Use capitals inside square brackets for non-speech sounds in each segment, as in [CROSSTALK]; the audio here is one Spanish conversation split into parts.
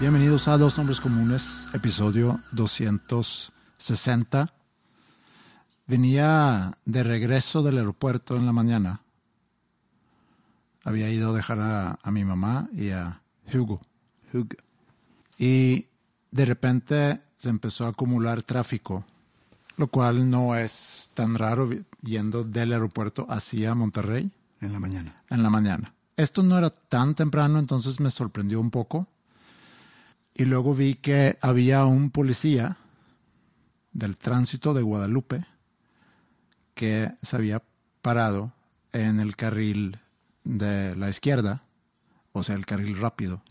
Bienvenidos a Dos Nombres Comunes, episodio 260. Venía de regreso del aeropuerto en la mañana. Había ido a dejar a, a mi mamá y a Hugo. Hugo. Y de repente se empezó a acumular tráfico, lo cual no es tan raro yendo del aeropuerto hacia Monterrey En la mañana. en la mañana. Esto no era tan temprano, entonces me sorprendió un poco. Y luego vi que había un policía del tránsito de Guadalupe que se había parado en el carril de la izquierda, o sea, el carril rápido.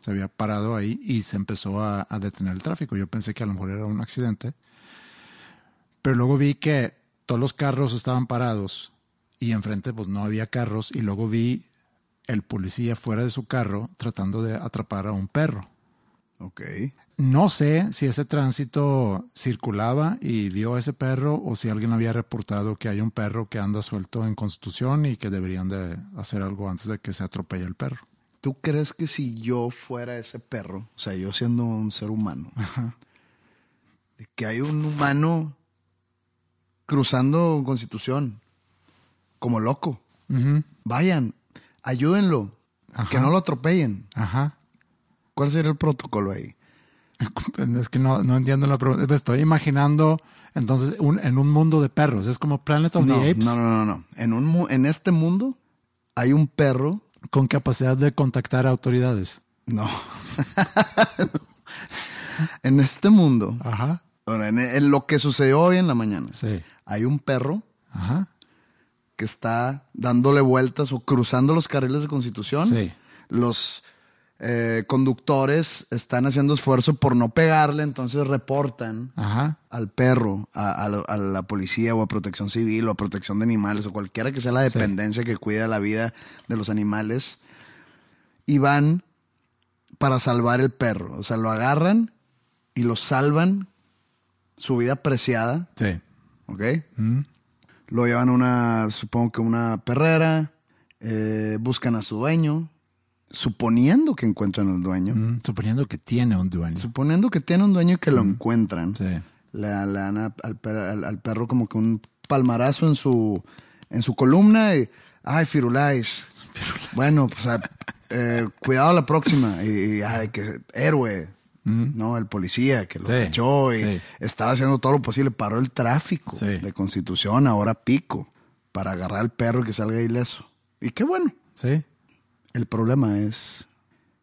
Se había parado ahí y se empezó a, a detener el tráfico. Yo pensé que a lo mejor era un accidente. Pero luego vi que todos los carros estaban parados y enfrente pues no había carros y luego vi el policía fuera de su carro tratando de atrapar a un perro. Ok. No sé si ese tránsito circulaba y vio a ese perro o si alguien había reportado que hay un perro que anda suelto en Constitución y que deberían de hacer algo antes de que se atropelle el perro. ¿Tú crees que si yo fuera ese perro, o sea, yo siendo un ser humano, de que hay un humano cruzando Constitución como loco? Vayan, ayúdenlo, que no lo atropellen. Ajá. ¿Cuál sería el protocolo ahí? [LAUGHS] Es que no, no entiendo la pregunta. Me estoy imaginando entonces un- en un mundo de perros. Es como Planet of No, the Apes no, no, no, no. En, un, en este mundo hay un perro. con capacidad de contactar a autoridades. No. [LAUGHS] en este mundo, Ajá. bueno, en, en lo que sucedió hoy en la mañana, Sí. hay un perro Ajá. que está dándole vueltas o cruzando los carriles de Constitución. Sí. Los eh, conductores están haciendo esfuerzo por no pegarle, entonces reportan Ajá. al perro, a, a la, a la policía o a protección civil o a protección de animales o cualquiera que sea la Sí. dependencia que cuida la vida de los animales y van para salvar el perro. O sea, lo agarran y lo salvan, su vida preciada, Sí. ¿ok? Lo llevan a una, supongo que una perrera, eh, buscan a su dueño, suponiendo que encuentran al dueño, Mm, suponiendo que tiene un dueño. suponiendo que tiene un dueño y que lo encuentran. Sí. Le, le dan a- al, per- al- al perro como que un palmarazo en su, en su columna y, ay, Firulais. Bueno, pues ah, eh, cuidado la próxima. Y, y, ay, que héroe. ¿No? El policía que lo Sí, echó y sí. estaba haciendo todo lo posible. Paró el tráfico Sí. de Constitución, ahora pico, para agarrar al perro y que salga ileso. Y qué bueno. Sí. El problema es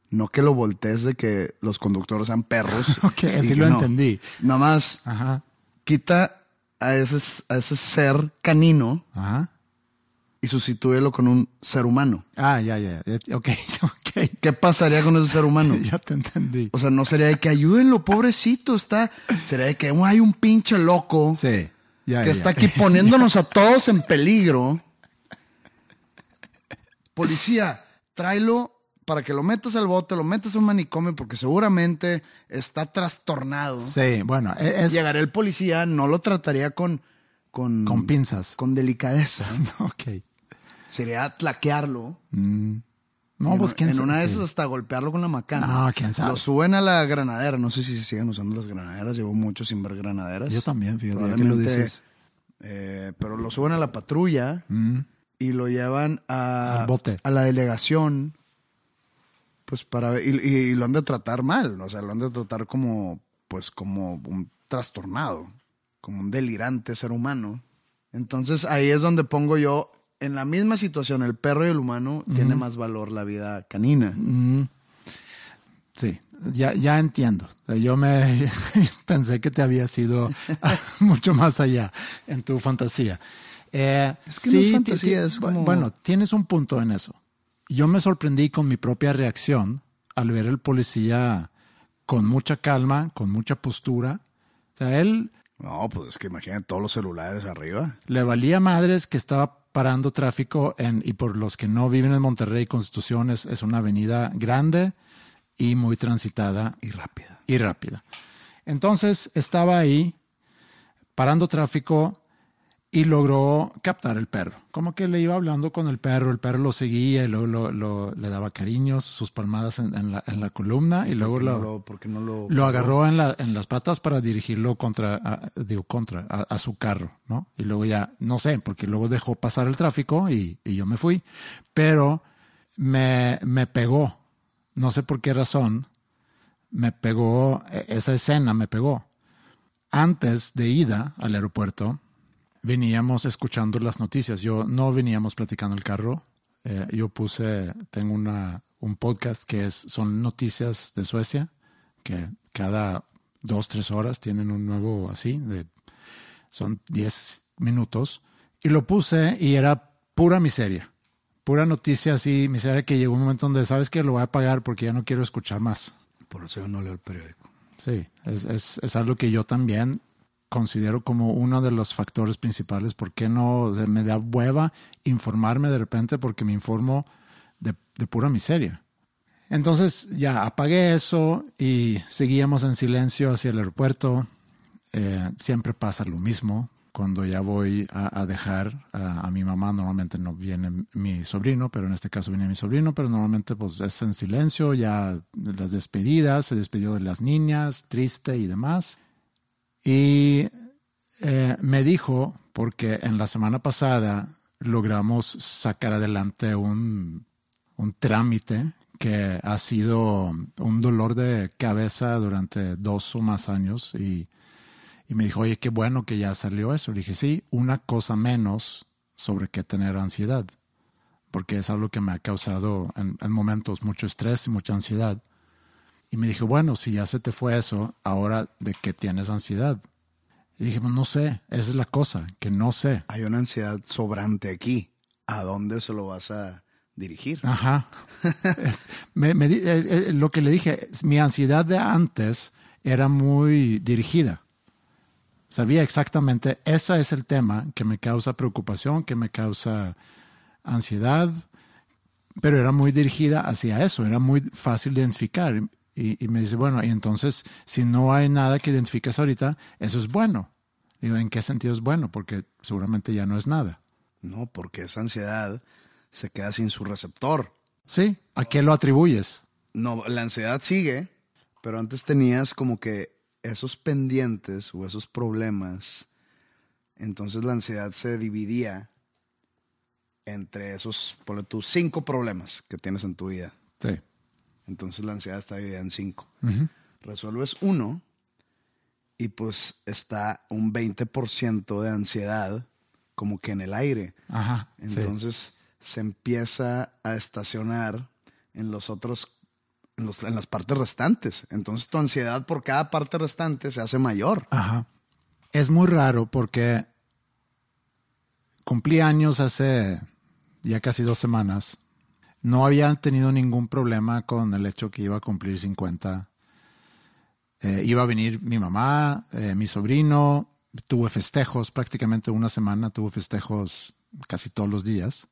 no que lo voltees de que los conductores sean perros. [LAUGHS] Ok, así lo no. entendí. Nada más Ajá. quita a ese, a ese ser canino Ajá. y sustitúyelo con un ser humano. Ah, ya, ya. ya, [LAUGHS] Ok, ok. ¿Qué pasaría con ese ser humano? [LAUGHS] Ya te entendí. O sea, no sería de que ayúdenlo, pobrecito, está. Sería de que "Oh, hay un pinche loco Sí. Ya, que ya. está aquí poniéndonos a todos en peligro. Policía, tráelo para que lo metas al bote, lo metas a un manicomio, porque seguramente está trastornado. Sí, bueno, e- es. El policía, no lo trataría con. Con, Con pinzas. Con delicadeza. [LAUGHS] Ok. Sería tlaquearlo. No, en, pues quién en sabe. una de sí. esas hasta golpearlo con la macana. No, quién sabe. Lo suben a la granadera. No sé si se siguen usando las granaderas. Llevo mucho sin ver granaderas. Yo también, fíjate, que lo dices. eh, pero lo suben a la patrulla y lo llevan a. Al bote. a la delegación. Pues para y, y lo han de tratar mal. O sea, lo han de tratar como, pues, como un trastornado, como un delirante ser humano. Entonces ahí es donde pongo yo, en la misma situación, el perro y el humano tiene más valor la vida canina. Sí, ya, ya entiendo. Yo me [LAUGHS] pensé que te había sido [LAUGHS] mucho más allá en tu fantasía. Eh, Es que no fantasía, es como- Bueno, tienes un punto en eso. Yo me sorprendí con mi propia reacción al ver el policía con mucha calma, con mucha postura. O sea, él No, pues es que imagínate todos los celulares arriba. le valía madres que estaba parando tráfico en, y por los que no viven en Monterrey, Constitución es, es una avenida grande y muy transitada Y rápida. y rápida. Entonces estaba ahí parando tráfico y logró captar el perro. Como que le iba hablando con el perro, el perro lo seguía y luego lo- lo- le daba cariños, sus palmadas en, en la, en la columna y luego ¿Por qué lo, no lo, por qué no lo- lo agarró en, la, en las patas para dirigirlo contra, a- digo, contra, a, a su carro, ¿no? Y luego ya, no sé, porque luego dejó pasar el tráfico y, y yo me fui, pero me, me pegó, no sé por qué razón, me pegó, e- esa escena me pegó. Antes de ida al aeropuerto, veníamos escuchando las noticias. Yo no veníamos platicando el carro. Eh, yo puse, tengo una, un podcast que es, son noticias de Suecia, que cada dos, tres horas tienen un nuevo así, de, son 10 minutos. Y lo puse y era pura miseria. Pura noticia así, miseria que llegó un momento donde sabes que lo voy a pagar porque ya no quiero escuchar más. Por eso yo no leo el periódico. Sí, es, es, es algo que yo también considero como uno de los factores principales. ¿Por qué no me da hueva informarme de repente porque me informo de, pura miseria? Entonces ya apagué eso y seguíamos en silencio hacia el aeropuerto. Eh, siempre pasa lo mismo. Cuando ya voy a, a dejar a, a mi mamá, normalmente no viene mi sobrino, pero en este caso viene mi sobrino, pero normalmente pues es en silencio, ya las despedidas, se despidió de las niñas, triste y demás. Y eh, me dijo, porque en la semana pasada logramos sacar adelante un, un trámite que ha sido un dolor de cabeza durante dos o más años y, y me dijo, oye, qué bueno que ya salió eso. Le dije, sí, una cosa menos sobre qué tener ansiedad, porque es algo que me ha causado en, en momentos mucho estrés y mucha ansiedad. Y me dijo, bueno, si ya se te fue eso, ahora de qué tienes ansiedad. Y dije, pues no sé, esa es la cosa, que no sé. Hay una ansiedad sobrante aquí. ¿A dónde se lo vas a dirigir? Ajá. [LAUGHS] Es- me- me eh, eh, lo que le dije, mi ansiedad de antes era muy dirigida. Sabía exactamente, ese es el tema que me causa preocupación, que me causa ansiedad, pero era muy dirigida hacia eso, era muy fácil de identificar. Y, y me dice, bueno, y entonces, si no hay nada que identificas ahorita, eso es bueno. Digo, ¿en qué sentido es bueno? Porque seguramente ya no es nada. No, porque esa ansiedad se queda sin su receptor. ¿Sí? ¿A qué lo atribuyes? No, la ansiedad sigue, pero antes tenías como que esos pendientes o esos problemas. Entonces la ansiedad se dividía entre esos, ponle tú, cinco problemas que tienes en tu vida. Sí. Entonces la ansiedad está dividida en cinco. Resuelves uno y pues está un 20% de ansiedad como que en el aire. Ajá. sí. Entonces se empieza a estacionar en los otros, en, los- en las partes restantes. Entonces tu ansiedad por cada parte restante se hace mayor. Ajá. Es muy raro porque cumplí años hace ya casi dos semanas, no había tenido ningún problema con el hecho que iba a cumplir 50. Eh, iba a venir mi mamá, eh, mi sobrino, tuve festejos prácticamente una semana, tuve festejos casi todos los días.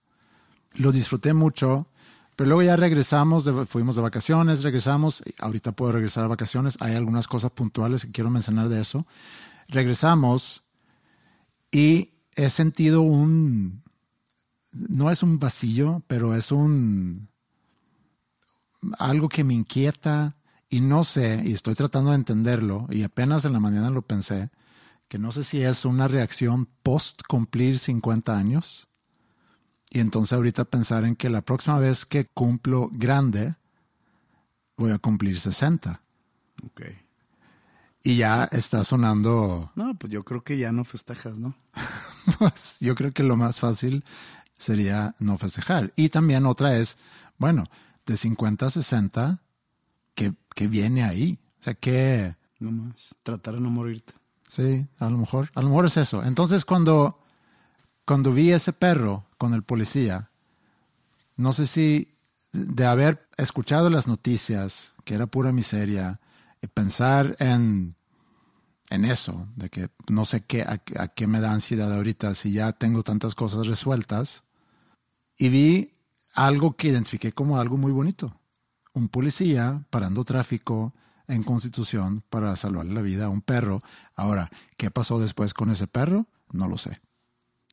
Lo disfruté mucho, pero luego ya regresamos, fuimos de vacaciones, regresamos, ahorita puedo regresar a vacaciones, hay algunas cosas puntuales que quiero mencionar de eso. Regresamos y he sentido un, no es un vacío, pero es un, algo que me inquieta y no sé, y estoy tratando de entenderlo, y apenas en la mañana lo pensé, que no sé si es una reacción post cumplir 50 años. Y entonces ahorita pensar en que la próxima vez que cumplo grande, voy a cumplir 60. Ok. Y ya está sonando. No, pues yo creo que ya no festejas, ¿no? [LAUGHS] pues yo creo que lo más fácil sería no festejar. Y también otra es, bueno, de 50 a 60, ¿qué, qué viene ahí? O sea, que... No más, tratar de no morirte. Sí, a lo mejor, a lo mejor es eso. Entonces cuando, cuando vi ese perro con el policía, no sé si de haber escuchado las noticias, que era pura miseria, y pensar en, en eso, de que no sé qué, a, a, qué me da ansiedad ahorita si ya tengo tantas cosas resueltas, y vi algo que identifiqué como algo muy bonito. Un policía parando tráfico en Constitución para salvarle la vida a un perro. Ahora, ¿qué pasó después con ese perro? No lo sé.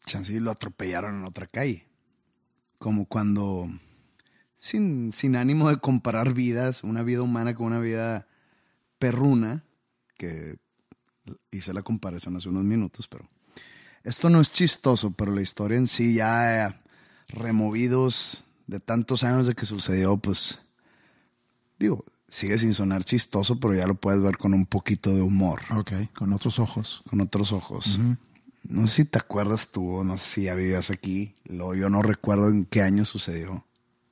Chansey lo atropellaron en otra calle. Como cuando, sin, sin ánimo de comparar vidas, una vida humana con una vida perruna, que hice la comparación hace unos minutos, pero esto no es chistoso, pero la historia en sí ya removidos de tantos años de que sucedió, pues digo, sigue sin sonar chistoso, pero ya lo puedes ver con un poquito de humor. Ok, con otros ojos. Con otros ojos. Uh -huh. No sé si te acuerdas tú, no sé si ya vivías aquí. Lo, yo no recuerdo en qué año sucedió,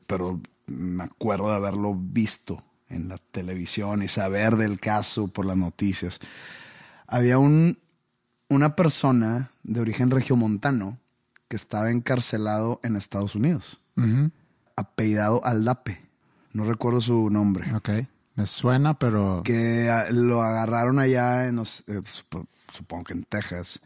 pero me acuerdo de haberlo visto en la televisión y saber del caso por las noticias. Había un, una persona de origen regiomontano que estaba encarcelado en Estados Unidos, uh -huh. apellidado Aldape. No recuerdo su nombre. Ok. Me suena, pero. Que lo agarraron allá, en eh, supongo que en Texas,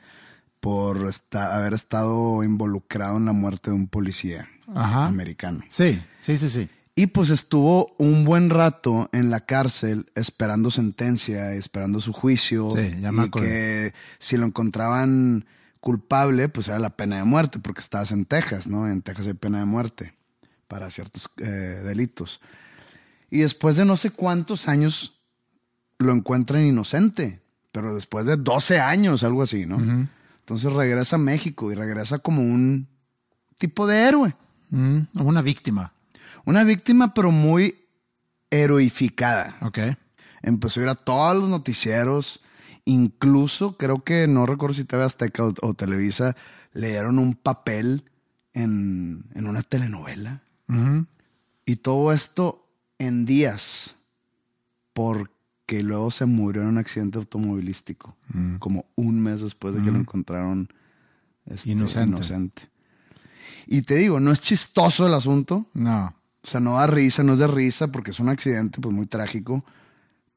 por esta, haber estado involucrado en la muerte de un policía Ajá. americano. Sí, sí, sí, sí. Y pues estuvo un buen rato en la cárcel esperando sentencia, esperando su juicio. Sí, ya me y que si lo encontraban culpable, pues era la pena de muerte, porque estabas en Texas, ¿no? En Texas hay pena de muerte para ciertos eh, delitos. Y después de no sé cuántos años lo encuentran inocente, pero después de 12 años, algo así, ¿no? Uh -huh. Entonces regresa a México y regresa como un tipo de héroe. Una víctima. Una víctima, pero muy heroificada. Ok. Empezó a ir a todos los noticieros. Incluso creo que, no recuerdo si TV Azteca o, o Televisa, le dieron un papel en, en una telenovela. Uh -huh. Y todo esto en días, porque luego se murió en un accidente automovilístico, mm. como un mes después de que lo encontraron este, inocente. inocente. Y te digo, no es chistoso el asunto. No. O sea, no da risa, no es de risa, porque es un accidente pues muy trágico.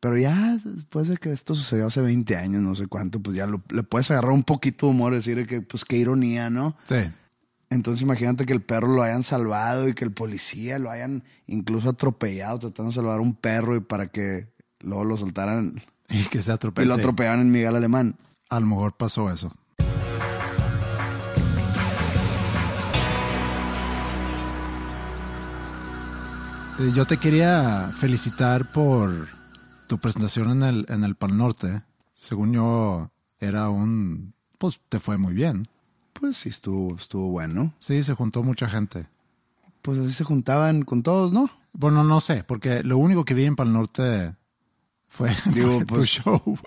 Pero ya después de que esto sucedió hace 20 años, no sé cuánto, pues ya lo, le puedes agarrar un poquito de humor, decir que pues qué ironía, ¿no? Sí. Entonces imagínate que el perro lo hayan salvado y que el policía lo hayan incluso atropellado, tratando de salvar a un perro y para que luego lo soltaran. [LAUGHS] Y que se atropelle. Y lo atropellaban en Miguel Alemán. A lo mejor pasó eso. Eh, yo te quería felicitar por tu presentación en el, en el Pal Norte. Según yo, era un... Pues te fue muy bien. Pues sí, estuvo, estuvo bueno. Sí, se juntó mucha gente. Pues así se juntaban con todos, ¿no? Bueno, no sé, porque lo único que vi en Pal Norte fue, [LAUGHS] Digo, fue pues, tu show. [LAUGHS]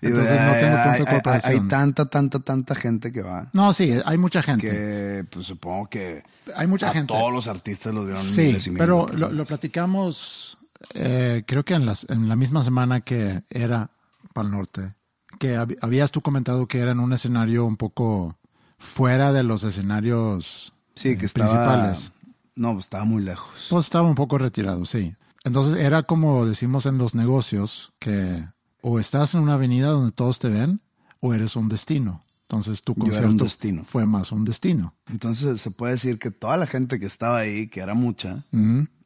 Entonces no tengo punto de hay, comparación. hay, hay, tanta, tanta, tanta gente que va. No, sí, hay mucha gente. Que pues supongo que hay mucha a gente. todos los artistas los dieron Sí, miles y miles pero lo, lo platicamos, eh, creo que en, las, en la misma semana que era Pal Norte, que hab- habías tú comentado que era en un escenario un poco fuera de los escenarios Sí, que eh, estaba. principales. No, pues estaba muy lejos. Pues estaba un poco retirado, sí. Entonces era como decimos en los negocios, que o estás en una avenida donde todos te ven o eres un destino. Entonces tu concierto destino. fue más un destino. Entonces se puede decir que toda la gente que estaba ahí, que era mucha,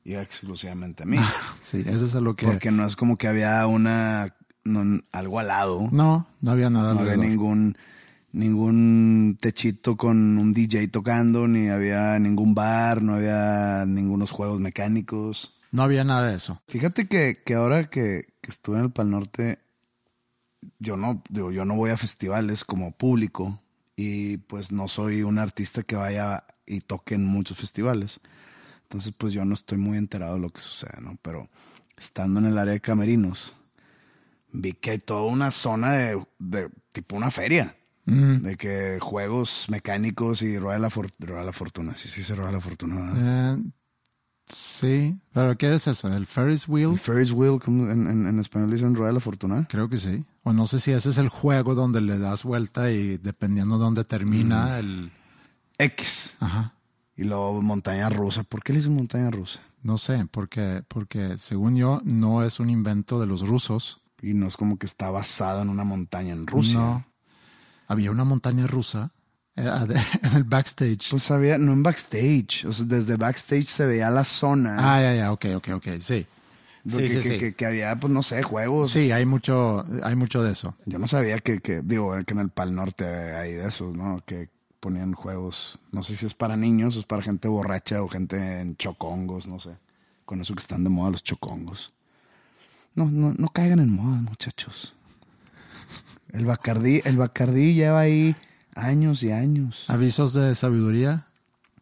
iba exclusivamente a mí. [LAUGHS] Sí, eso es a lo que... Porque no es como que había una no, algo al lado. No, no había nada No había ningún ningún techito con un DJ tocando, ni había ningún bar, no había ningunos juegos mecánicos. No había nada de eso. Fíjate que, que ahora que, que estuve en el Pal Norte, yo no, digo, yo no voy a festivales como público y pues no soy un artista que vaya y toque en muchos festivales. Entonces pues yo no estoy muy enterado de lo que sucede, ¿no? Pero estando en el área de camerinos, vi que hay toda una zona de, de tipo una feria. De que juegos mecánicos y rueda la, for- rueda la fortuna. Sí, sí, se rueda la fortuna. Eh, sí, pero ¿qué es eso? ¿El Ferris wheel? El Ferris wheel, como en, en- en español dicen rueda la fortuna. Creo que sí. O no sé si ese es el juego donde le das vuelta y dependiendo de dónde termina el... X. Ajá. Y luego montaña rusa. ¿Por qué le dicen montaña rusa? No sé, porque, porque según yo no es un invento de los rusos. Y no es como que está basada en una montaña en Rusia. No. Había una montaña rusa eh, [LAUGHS] en el backstage. Pues había, no en backstage. O sea, desde backstage se veía la zona. Ah, ya, ya, ok, ok, ok, sí. Sí, que, sí, que, sí. que- que había, pues no sé, juegos. Sí, hay mucho, hay mucho de eso. Yo no sabía que, que, digo, que en el Pal Norte hay de esos, ¿no? Que ponían juegos. No sé si es para niños o es para gente borracha o gente en chocongos, no sé. Con eso que están de moda los chocongos. No, no, no caigan en moda, muchachos. El Bacardí, el Bacardí lleva ahí años y años. Avisos de sabiduría.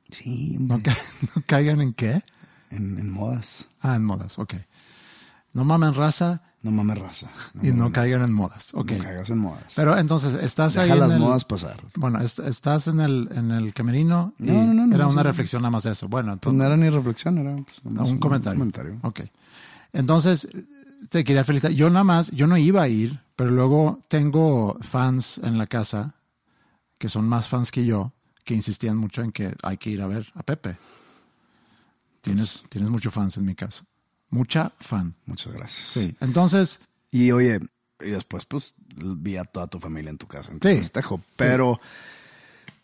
Sí, No, ca- [LAUGHS] no caigan en qué? en, en modas. Ah, en modas, ok. No mamen raza No mames raza. y no caigan en modas, ok. No caigas en modas. Pero entonces, estás ahí Deja en las el- modas pasar. Bueno, est- estás en el, en el camerino y No, no, no, era una reflexión nada más de eso. Bueno, Pues entonces, no era ni reflexión, era pues, nomás un comentario. comentario. Ok. Entonces, te quería felicitar. Yo nada más, yo no iba a ir, pero luego tengo fans en la casa que son más fans que yo, que insistían mucho en que hay que ir a ver a Pepe. Tienes, tienes muchos fans en mi casa. Mucha fan. Muchas gracias. Sí. Entonces, Y oye, y después pues vi a toda tu familia en tu casa. En tu Sí. festejo. Pero,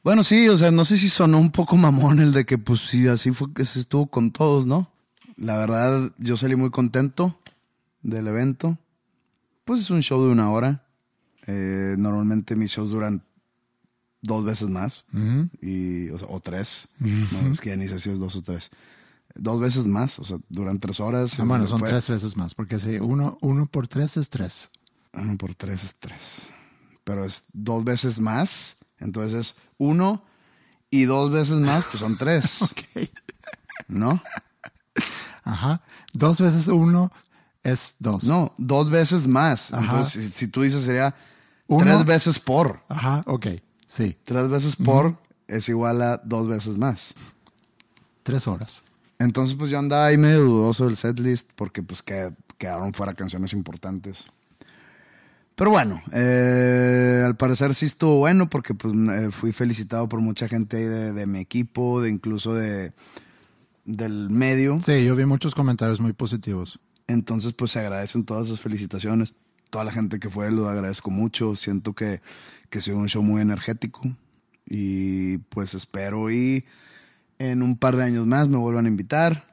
bueno, sí, o sea, no sé si sonó un poco mamón el de que pues sí, así fue que se estuvo con todos, ¿no? La verdad, yo salí muy contento del evento. Pues es un show de una hora. Eh, normalmente mis shows duran dos veces más. y, o, sea, o tres. No, es que ya ni sé si es dos o tres. Dos veces más, o sea, duran tres horas. ah, bueno, son Fue- tres veces más, porque si uno, uno por tres es tres. Uno por tres es tres. Pero es dos veces más. Entonces es uno y dos veces más, pues son tres. [LAUGHS] Ok. ¿No? Ajá. Dos veces uno es dos. No, dos veces más. Ajá. Entonces, si, si tú dices sería Uno. tres veces por. Ajá, ok. Sí. Tres veces por es igual a dos veces más. Tres horas. Entonces, pues yo andaba ahí medio dudoso del setlist porque pues que- quedaron fuera canciones importantes. Pero bueno, eh, al parecer sí estuvo bueno porque pues eh, fui felicitado por mucha gente de, de mi equipo, de incluso de del medio. Sí, yo vi muchos comentarios muy positivos. Entonces, pues se agradecen todas esas felicitaciones. Toda la gente que fue, lo agradezco mucho. Siento que, que sido un show muy energético. Y pues espero y en un par de años más me vuelvan a invitar.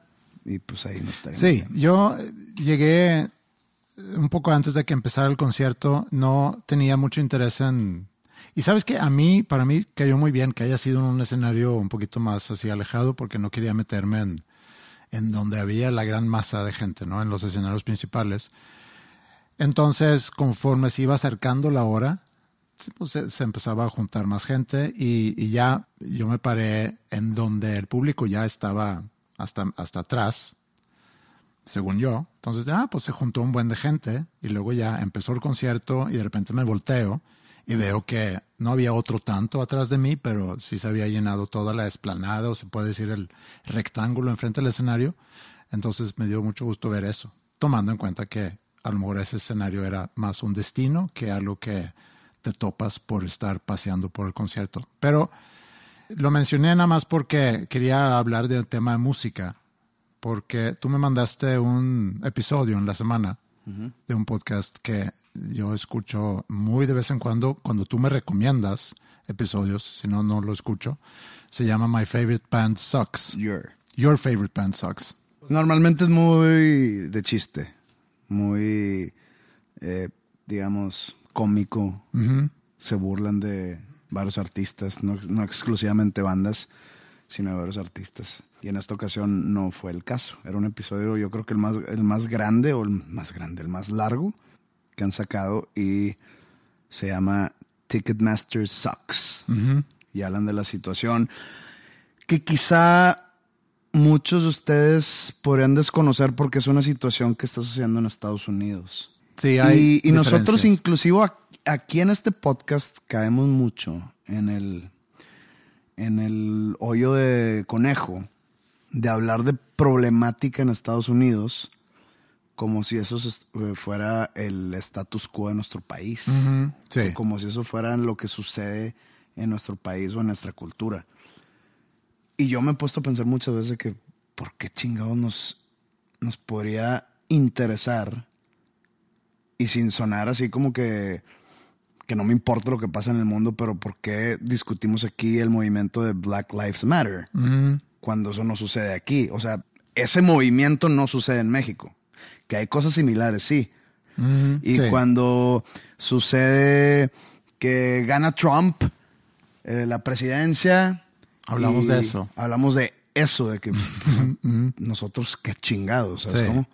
Y pues ahí nos estaremos. Sí, viendo. yo eh, llegué eh, un poco antes de que empezara el concierto, no tenía mucho interés en... Y sabes que a mí, para mí, cayó muy bien que haya sido en un escenario un poquito más así alejado porque no quería meterme en, en donde había la gran masa de gente, ¿no? En los escenarios principales. Entonces, conforme se iba acercando la hora, pues, se, empezaba a juntar más gente y, y ya yo me paré en donde el público ya estaba hasta, hasta atrás, según yo. Entonces, ah, pues se juntó un buen de gente y luego ya empezó el concierto y de repente me volteo y veo que no había otro tanto atrás de mí, pero sí se había llenado toda la esplanada o se puede decir el rectángulo enfrente del escenario. Entonces me dio mucho gusto ver eso, tomando en cuenta que a lo mejor ese escenario era más un destino que algo que te topas por estar paseando por el concierto. Pero Lo mencioné nada más porque quería hablar del tema de música, porque tú me mandaste un episodio en la semana de un podcast que yo escucho muy de vez en cuando, cuando tú me recomiendas episodios, si no, no lo escucho. Se llama My Favorite Band Sucks. Your. Your Favorite Band Sucks. Normalmente es muy de chiste, muy, eh, digamos, cómico. Se burlan de varios artistas, no, no exclusivamente bandas, sino de varios artistas. Y en esta ocasión no fue el caso. Era un episodio, yo creo que el más, el más grande, o el más grande, el más largo que han sacado y se llama Ticketmaster Sucks. Y hablan de la situación que quizá muchos de ustedes podrían desconocer porque es una situación que está sucediendo en Estados Unidos. Sí, hay y, y nosotros inclusive aquí en este podcast caemos mucho en el, en el hoyo de conejo de hablar de problemática en Estados Unidos como si eso eh, fuera el status quo de nuestro país. Sí. Como si eso fuera lo que sucede en nuestro país o en nuestra cultura. Y yo me he puesto a pensar muchas veces que, ¿por qué chingados nos, nos podría interesar? Y sin sonar así como que, que no me importa lo que pasa en el mundo, pero ¿por qué discutimos aquí el movimiento de Black Lives Matter? Cuando eso no sucede aquí. O sea, ese movimiento no sucede en México. Que hay cosas similares, sí. Y sí. cuando sucede que gana Trump eh, la presidencia. Hablamos de eso. Hablamos de eso, de que [LAUGHS] nosotros qué chingados, ¿sabes Sí. cómo?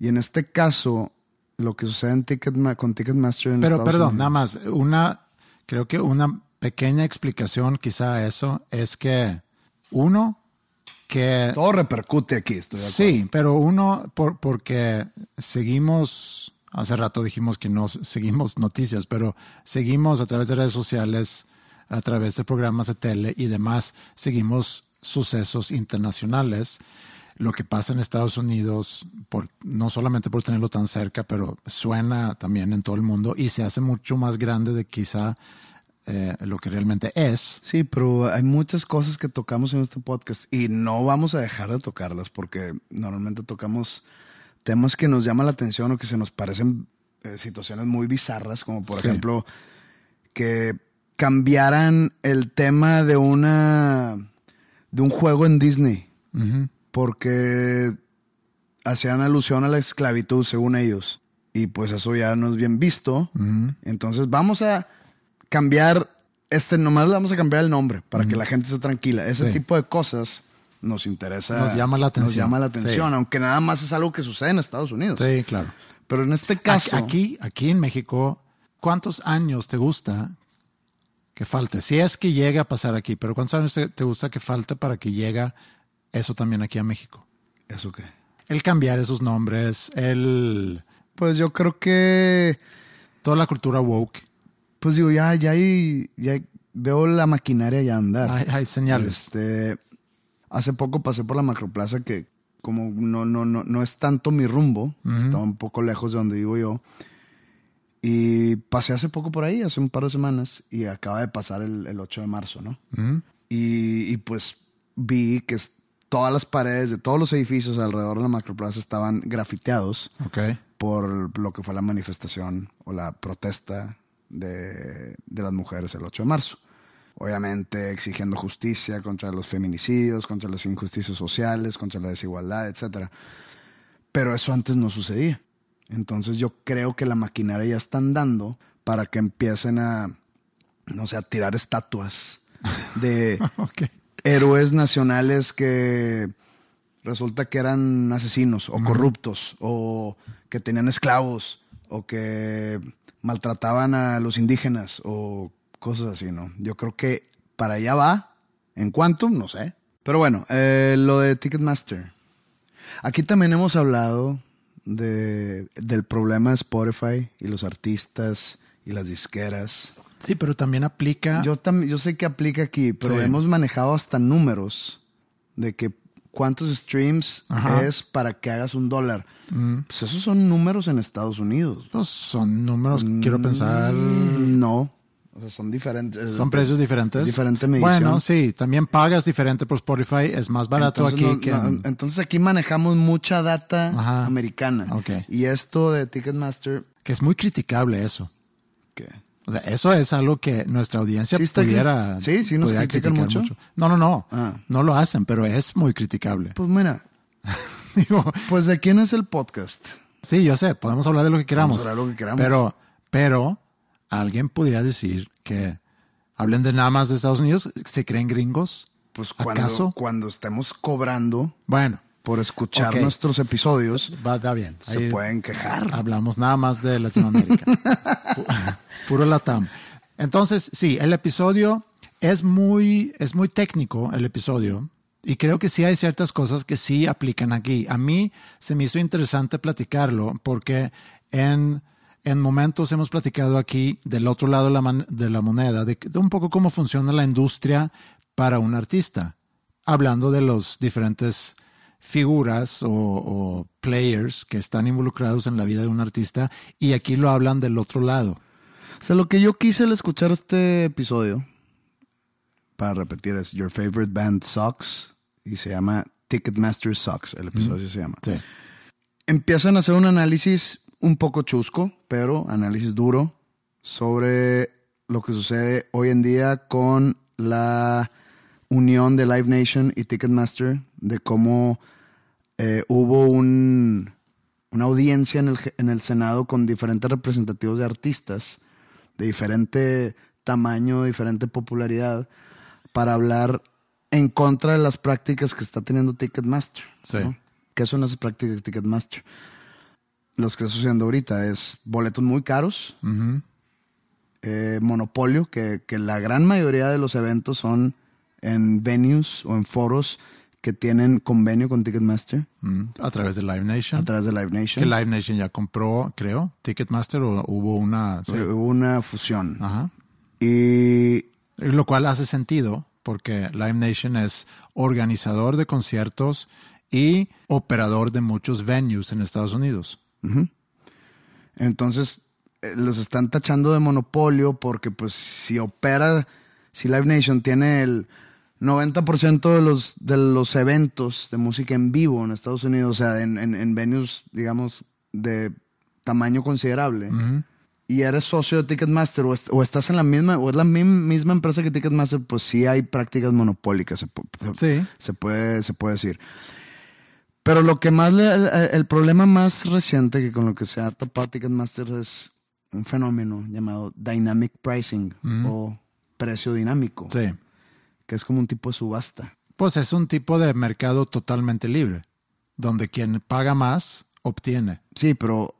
Y en este caso, lo que sucede en Ticketma- con Ticketmaster en Pero Estados perdón, Unidos- nada más, una, creo que una pequeña explicación quizá a eso es que uno, que Todo repercute aquí, estoy de acuerdo. sí, pero uno, por, porque seguimos, hace rato dijimos que no seguimos noticias, pero seguimos a través de redes sociales, a través de programas de tele y demás, seguimos sucesos internacionales. Lo que pasa en Estados Unidos, por, no solamente por tenerlo tan cerca, pero suena también en todo el mundo y se hace mucho más grande de quizá eh, lo que realmente es. Sí, pero hay muchas cosas que tocamos en este podcast y no vamos a dejar de tocarlas porque normalmente tocamos temas que nos llaman la atención o que se nos parecen eh, situaciones muy bizarras, como por Sí. ejemplo que cambiaran el tema de una de un juego en Disney porque hacían alusión a la esclavitud según ellos y pues eso ya no es bien visto. Entonces vamos a cambiar este nomás le vamos a cambiar el nombre para que la gente esté tranquila. Ese Sí. tipo de cosas nos interesa. Nos llama la Nos atención. llama la atención, Sí. aunque nada más es algo que sucede en Estados Unidos. Sí, claro. Pero en este caso, Aquí, aquí en México, ¿cuántos años te gusta que falte? Si es que llega a pasar aquí, pero ¿cuántos años te, te gusta que falte para que llegue eso también aquí a México? ¿eso qué? El cambiar esos nombres, el Pues yo creo que, toda la cultura woke. pues digo, ya, ya, hay- ya veo la maquinaria ya andar. Hay, hay señales. Este, hace poco pasé por la macroplaza que como no, no, no, no es tanto mi rumbo, está un poco lejos de donde vivo yo. Y pasé hace poco por ahí, hace un par de semanas, y acaba de pasar el, el 8 de marzo, ¿no? y, y, pues vi que es- todas las paredes de todos los edificios alrededor de la macroplaza estaban grafiteados por lo que fue la manifestación o la protesta de, de las mujeres el 8 de marzo. Obviamente exigiendo justicia contra los feminicidios, contra las injusticias sociales, contra la desigualdad, etc. Pero eso antes no sucedía. Entonces yo creo que la maquinaria ya está andando para que empiecen a, no sé, a tirar estatuas de. [LAUGHS] héroes nacionales que resulta que eran asesinos o corruptos o que tenían esclavos o que maltrataban a los indígenas o cosas así, ¿no? Yo creo que para allá va. ¿En cuánto? No sé. Pero bueno, eh, lo de Ticketmaster. Aquí también hemos hablado de, del problema de Spotify y los artistas y las disqueras. Sí, pero también aplica. Yo, tam- yo sé que aplica aquí, pero Sí. hemos manejado hasta números de que cuántos streams Ajá. es para que hagas un dólar. Pues esos son números en Estados Unidos. pues, son números, quiero pensar. Mm, No, O sea, son diferentes. Son precios diferentes. Diferente medición. Bueno, sí, también pagas diferente por Spotify, es más barato entonces, aquí no- que... no, en- entonces aquí manejamos mucha data Ajá. americana. Ok. Y esto de Ticketmaster, que es muy criticable eso. ¿qué? O sea, eso es algo que nuestra audiencia Sí pudiera, sí, sí nos pudiera critican criticar mucho. No, no, no. Ah. No lo hacen, pero es muy criticable. Pues mira, [LAUGHS] Digo, pues de quién es el podcast. sí, yo sé, podemos hablar de lo que queramos. hablar de lo que queramos. Pero, pero alguien pudiera decir que hablen de nada más de Estados Unidos, se creen gringos. Pues cuando, ¿Acaso? cuando estemos cobrando Bueno, por escuchar nuestros episodios, va, bien. se Ahí pueden quejar. Hablamos nada más de Latinoamérica. [LAUGHS] Pu- Puro Latam. Entonces, sí, el episodio es muy, es muy técnico, el episodio. Y creo que sí hay ciertas cosas que sí aplican aquí. A mí se me hizo interesante platicarlo porque en, en momentos hemos platicado aquí del otro lado de la, man- de la moneda, de, de un poco cómo funciona la industria para un artista, hablando de los diferentes figuras o, o players que están involucrados en la vida de un artista y aquí lo hablan del otro lado. O sea, lo que yo quise al escuchar este episodio, para repetir, es Your Favorite Band Sucks y se llama Ticketmaster Sucks. El episodio así se llama. Sí. Empiezan a hacer un análisis un poco chusco, pero análisis duro sobre lo que sucede hoy en día con la unión de Live Nation y Ticketmaster, de cómo eh, hubo un, una audiencia en el, en el Senado con diferentes representativos de artistas de diferente tamaño, diferente popularidad, para hablar en contra de las prácticas que está teniendo Ticketmaster. Sí. ¿no? ¿Qué son las prácticas de Ticketmaster? Los que está sucediendo ahorita es boletos muy caros, eh, monopolio, que, que la gran mayoría de los eventos son en venues o en foros que tienen convenio con Ticketmaster Mm, a través de Live a Nation. través de Live Que Nation. Live Nation ya compró, creo, Ticketmaster o hubo una... sí. Hubo una fusión. Ajá. Y Lo cual hace sentido porque Live Nation es organizador de conciertos y operador de muchos venues en Estados Unidos. Entonces, eh, los están tachando de monopolio porque, pues, si opera, si Live Nation tiene el 90% de los, de los eventos de música en vivo en Estados Unidos, o sea, en, en, en venues, digamos, de tamaño considerable, y eres socio de Ticketmaster o, est- o estás en la misma, o es la misma empresa que Ticketmaster, pues sí hay prácticas monopólicas, se, Sí. se puede, se puede decir. Pero lo que más le, el, el problema más reciente que con lo que se ha topado Ticketmaster es un fenómeno llamado dynamic pricing o precio dinámico, Sí. Que es como un tipo de subasta. Pues es un tipo de mercado totalmente libre, donde quien paga más obtiene. Sí, pero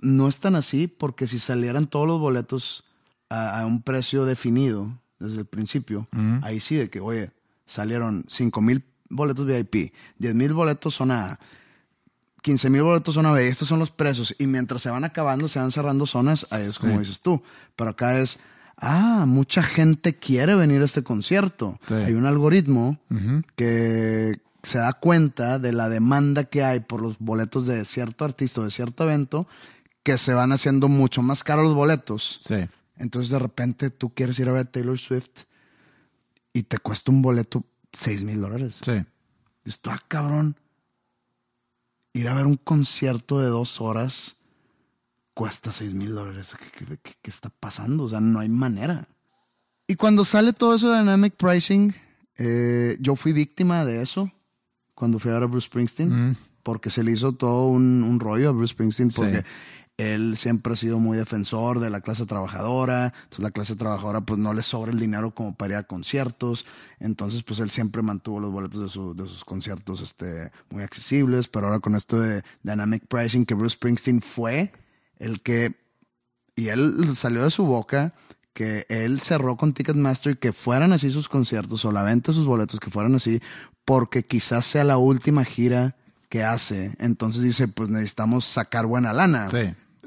no es tan así porque si salieran todos los boletos a, a un precio definido desde el principio, ahí sí de que, oye, salieron 5 mil boletos VIP, 10 mil boletos son A, 15 mil boletos zona B, estos son los precios y mientras se van acabando, se van cerrando zonas, ahí es como Sí. dices tú, pero acá es... Ah, mucha gente quiere venir a este concierto. Sí. Hay un algoritmo que se da cuenta de la demanda que hay por los boletos de cierto artista o de cierto evento, que se van haciendo mucho más caros los boletos. Sí. Entonces de repente tú quieres ir a ver a Taylor Swift y te cuesta un boleto 6 mil dólares. Sí. Dices ah, cabrón, ir a ver un concierto de dos horas cuesta 6 mil dólares. ¿Qué, qué- qué- qué está pasando? O sea, no hay manera. Y cuando sale todo eso de dynamic pricing, eh, yo fui víctima de eso cuando fui a ver a Bruce Springsteen, porque se le hizo todo un, un rollo a Bruce Springsteen, porque Sí. él siempre ha sido muy defensor de la clase trabajadora, entonces la clase trabajadora pues no le sobra el dinero como para ir a conciertos, entonces pues él siempre mantuvo los boletos de, su- de sus conciertos este, muy accesibles, pero ahora con esto de dynamic pricing que Bruce Springsteen fue el que y él salió de su boca que él cerró con Ticketmaster y que fueran así sus conciertos o la venta de sus boletos que fueran así porque quizás sea la última gira que hace. Entonces dice, pues necesitamos sacar buena lana. Sí.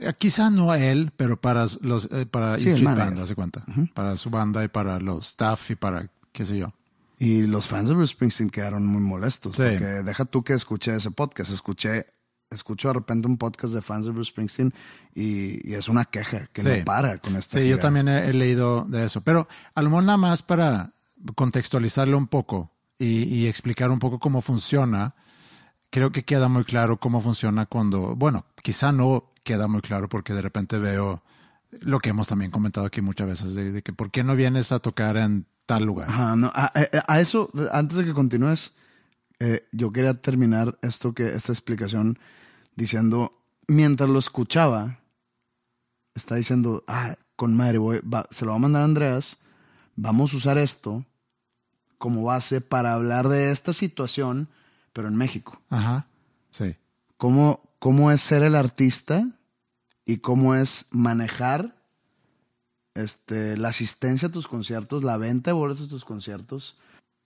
Eh, Quizá no él, pero para los eh, para Sí, Street. Band, hace cuenta. Para su banda y para los staff y para qué sé yo. Y los fans de Bruce Springsteen quedaron muy molestos. Sí. Porque deja tú que escuché ese podcast, escuché escucho de repente un podcast de fans de Bruce Springsteen y, y es una queja que Sí. no para con esta Sí, yo también he, he leído de eso. Pero a lo mejor nada más para contextualizarlo un poco y, y explicar un poco cómo funciona, creo que queda muy claro cómo funciona cuando, bueno, quizá no queda muy claro porque de repente veo lo que hemos también comentado aquí muchas veces, de, de que por qué no vienes a tocar en tal lugar. Ajá, no, a eso, antes de que continúes, eh, yo quería terminar esto que, esta explicación diciendo, mientras lo escuchaba, está diciendo, ah, con madre, voy- va- se lo va a mandar a Andreas, vamos a usar esto como base para hablar de esta situación, pero en México. Ajá, sí. cómo, cómo es ser el artista y cómo es manejar este, la asistencia a tus conciertos, la venta de boletos a tus conciertos.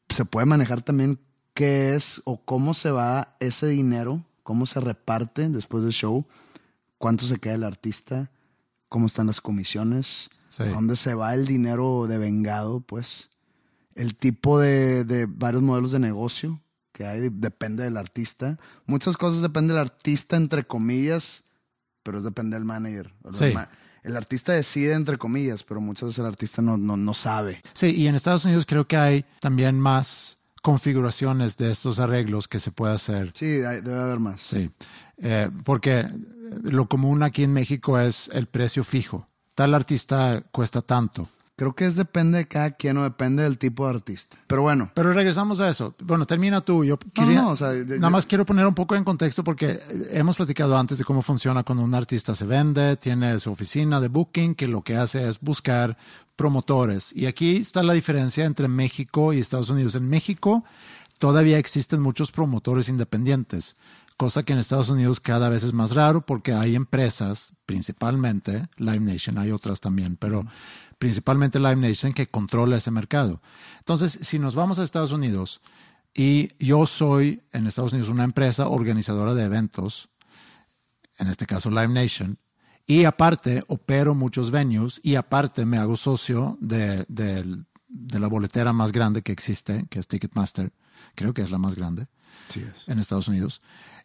Se puede manejar también qué es o cómo se va ese dinero, cómo se reparte después del show, cuánto se queda el artista, cómo están las comisiones, Sí. dónde se va el dinero de vengado, pues el tipo de, de varios modelos de negocio que hay, depende del artista. Muchas cosas depende del artista, entre comillas, pero es depende del manager. Sí. El, ma- el artista decide, entre comillas, pero muchas veces el artista no, no, no sabe. Sí, y en Estados Unidos creo que hay también más configuraciones de estos arreglos que se puede hacer Sí, debe haber más. Sí, Eh, porque lo común aquí en México es el precio fijo. Tal artista cuesta tanto. Creo que es depende de cada quien o depende del tipo de artista. Pero bueno, Pero regresamos a eso. Bueno, termina tú. Yo quería, no, o sea, de- nada más quiero poner un poco en contexto porque hemos platicado antes de cómo funciona cuando un artista se vende, tiene su oficina de booking, que lo que hace es buscar promotores. Y aquí está la diferencia entre México y Estados Unidos. En México todavía existen muchos promotores independientes, cosa que en Estados Unidos cada vez es más raro porque hay empresas, principalmente Live Nation, hay otras también, pero principalmente Live Nation que controla ese mercado. Entonces, si nos vamos a Estados Unidos y yo soy en Estados Unidos una empresa organizadora de eventos, en este caso Live Nation, y aparte opero muchos venues y aparte me hago socio de, de- de la boletera más grande que existe, que es Ticketmaster, creo que es la más grande en Estados Unidos.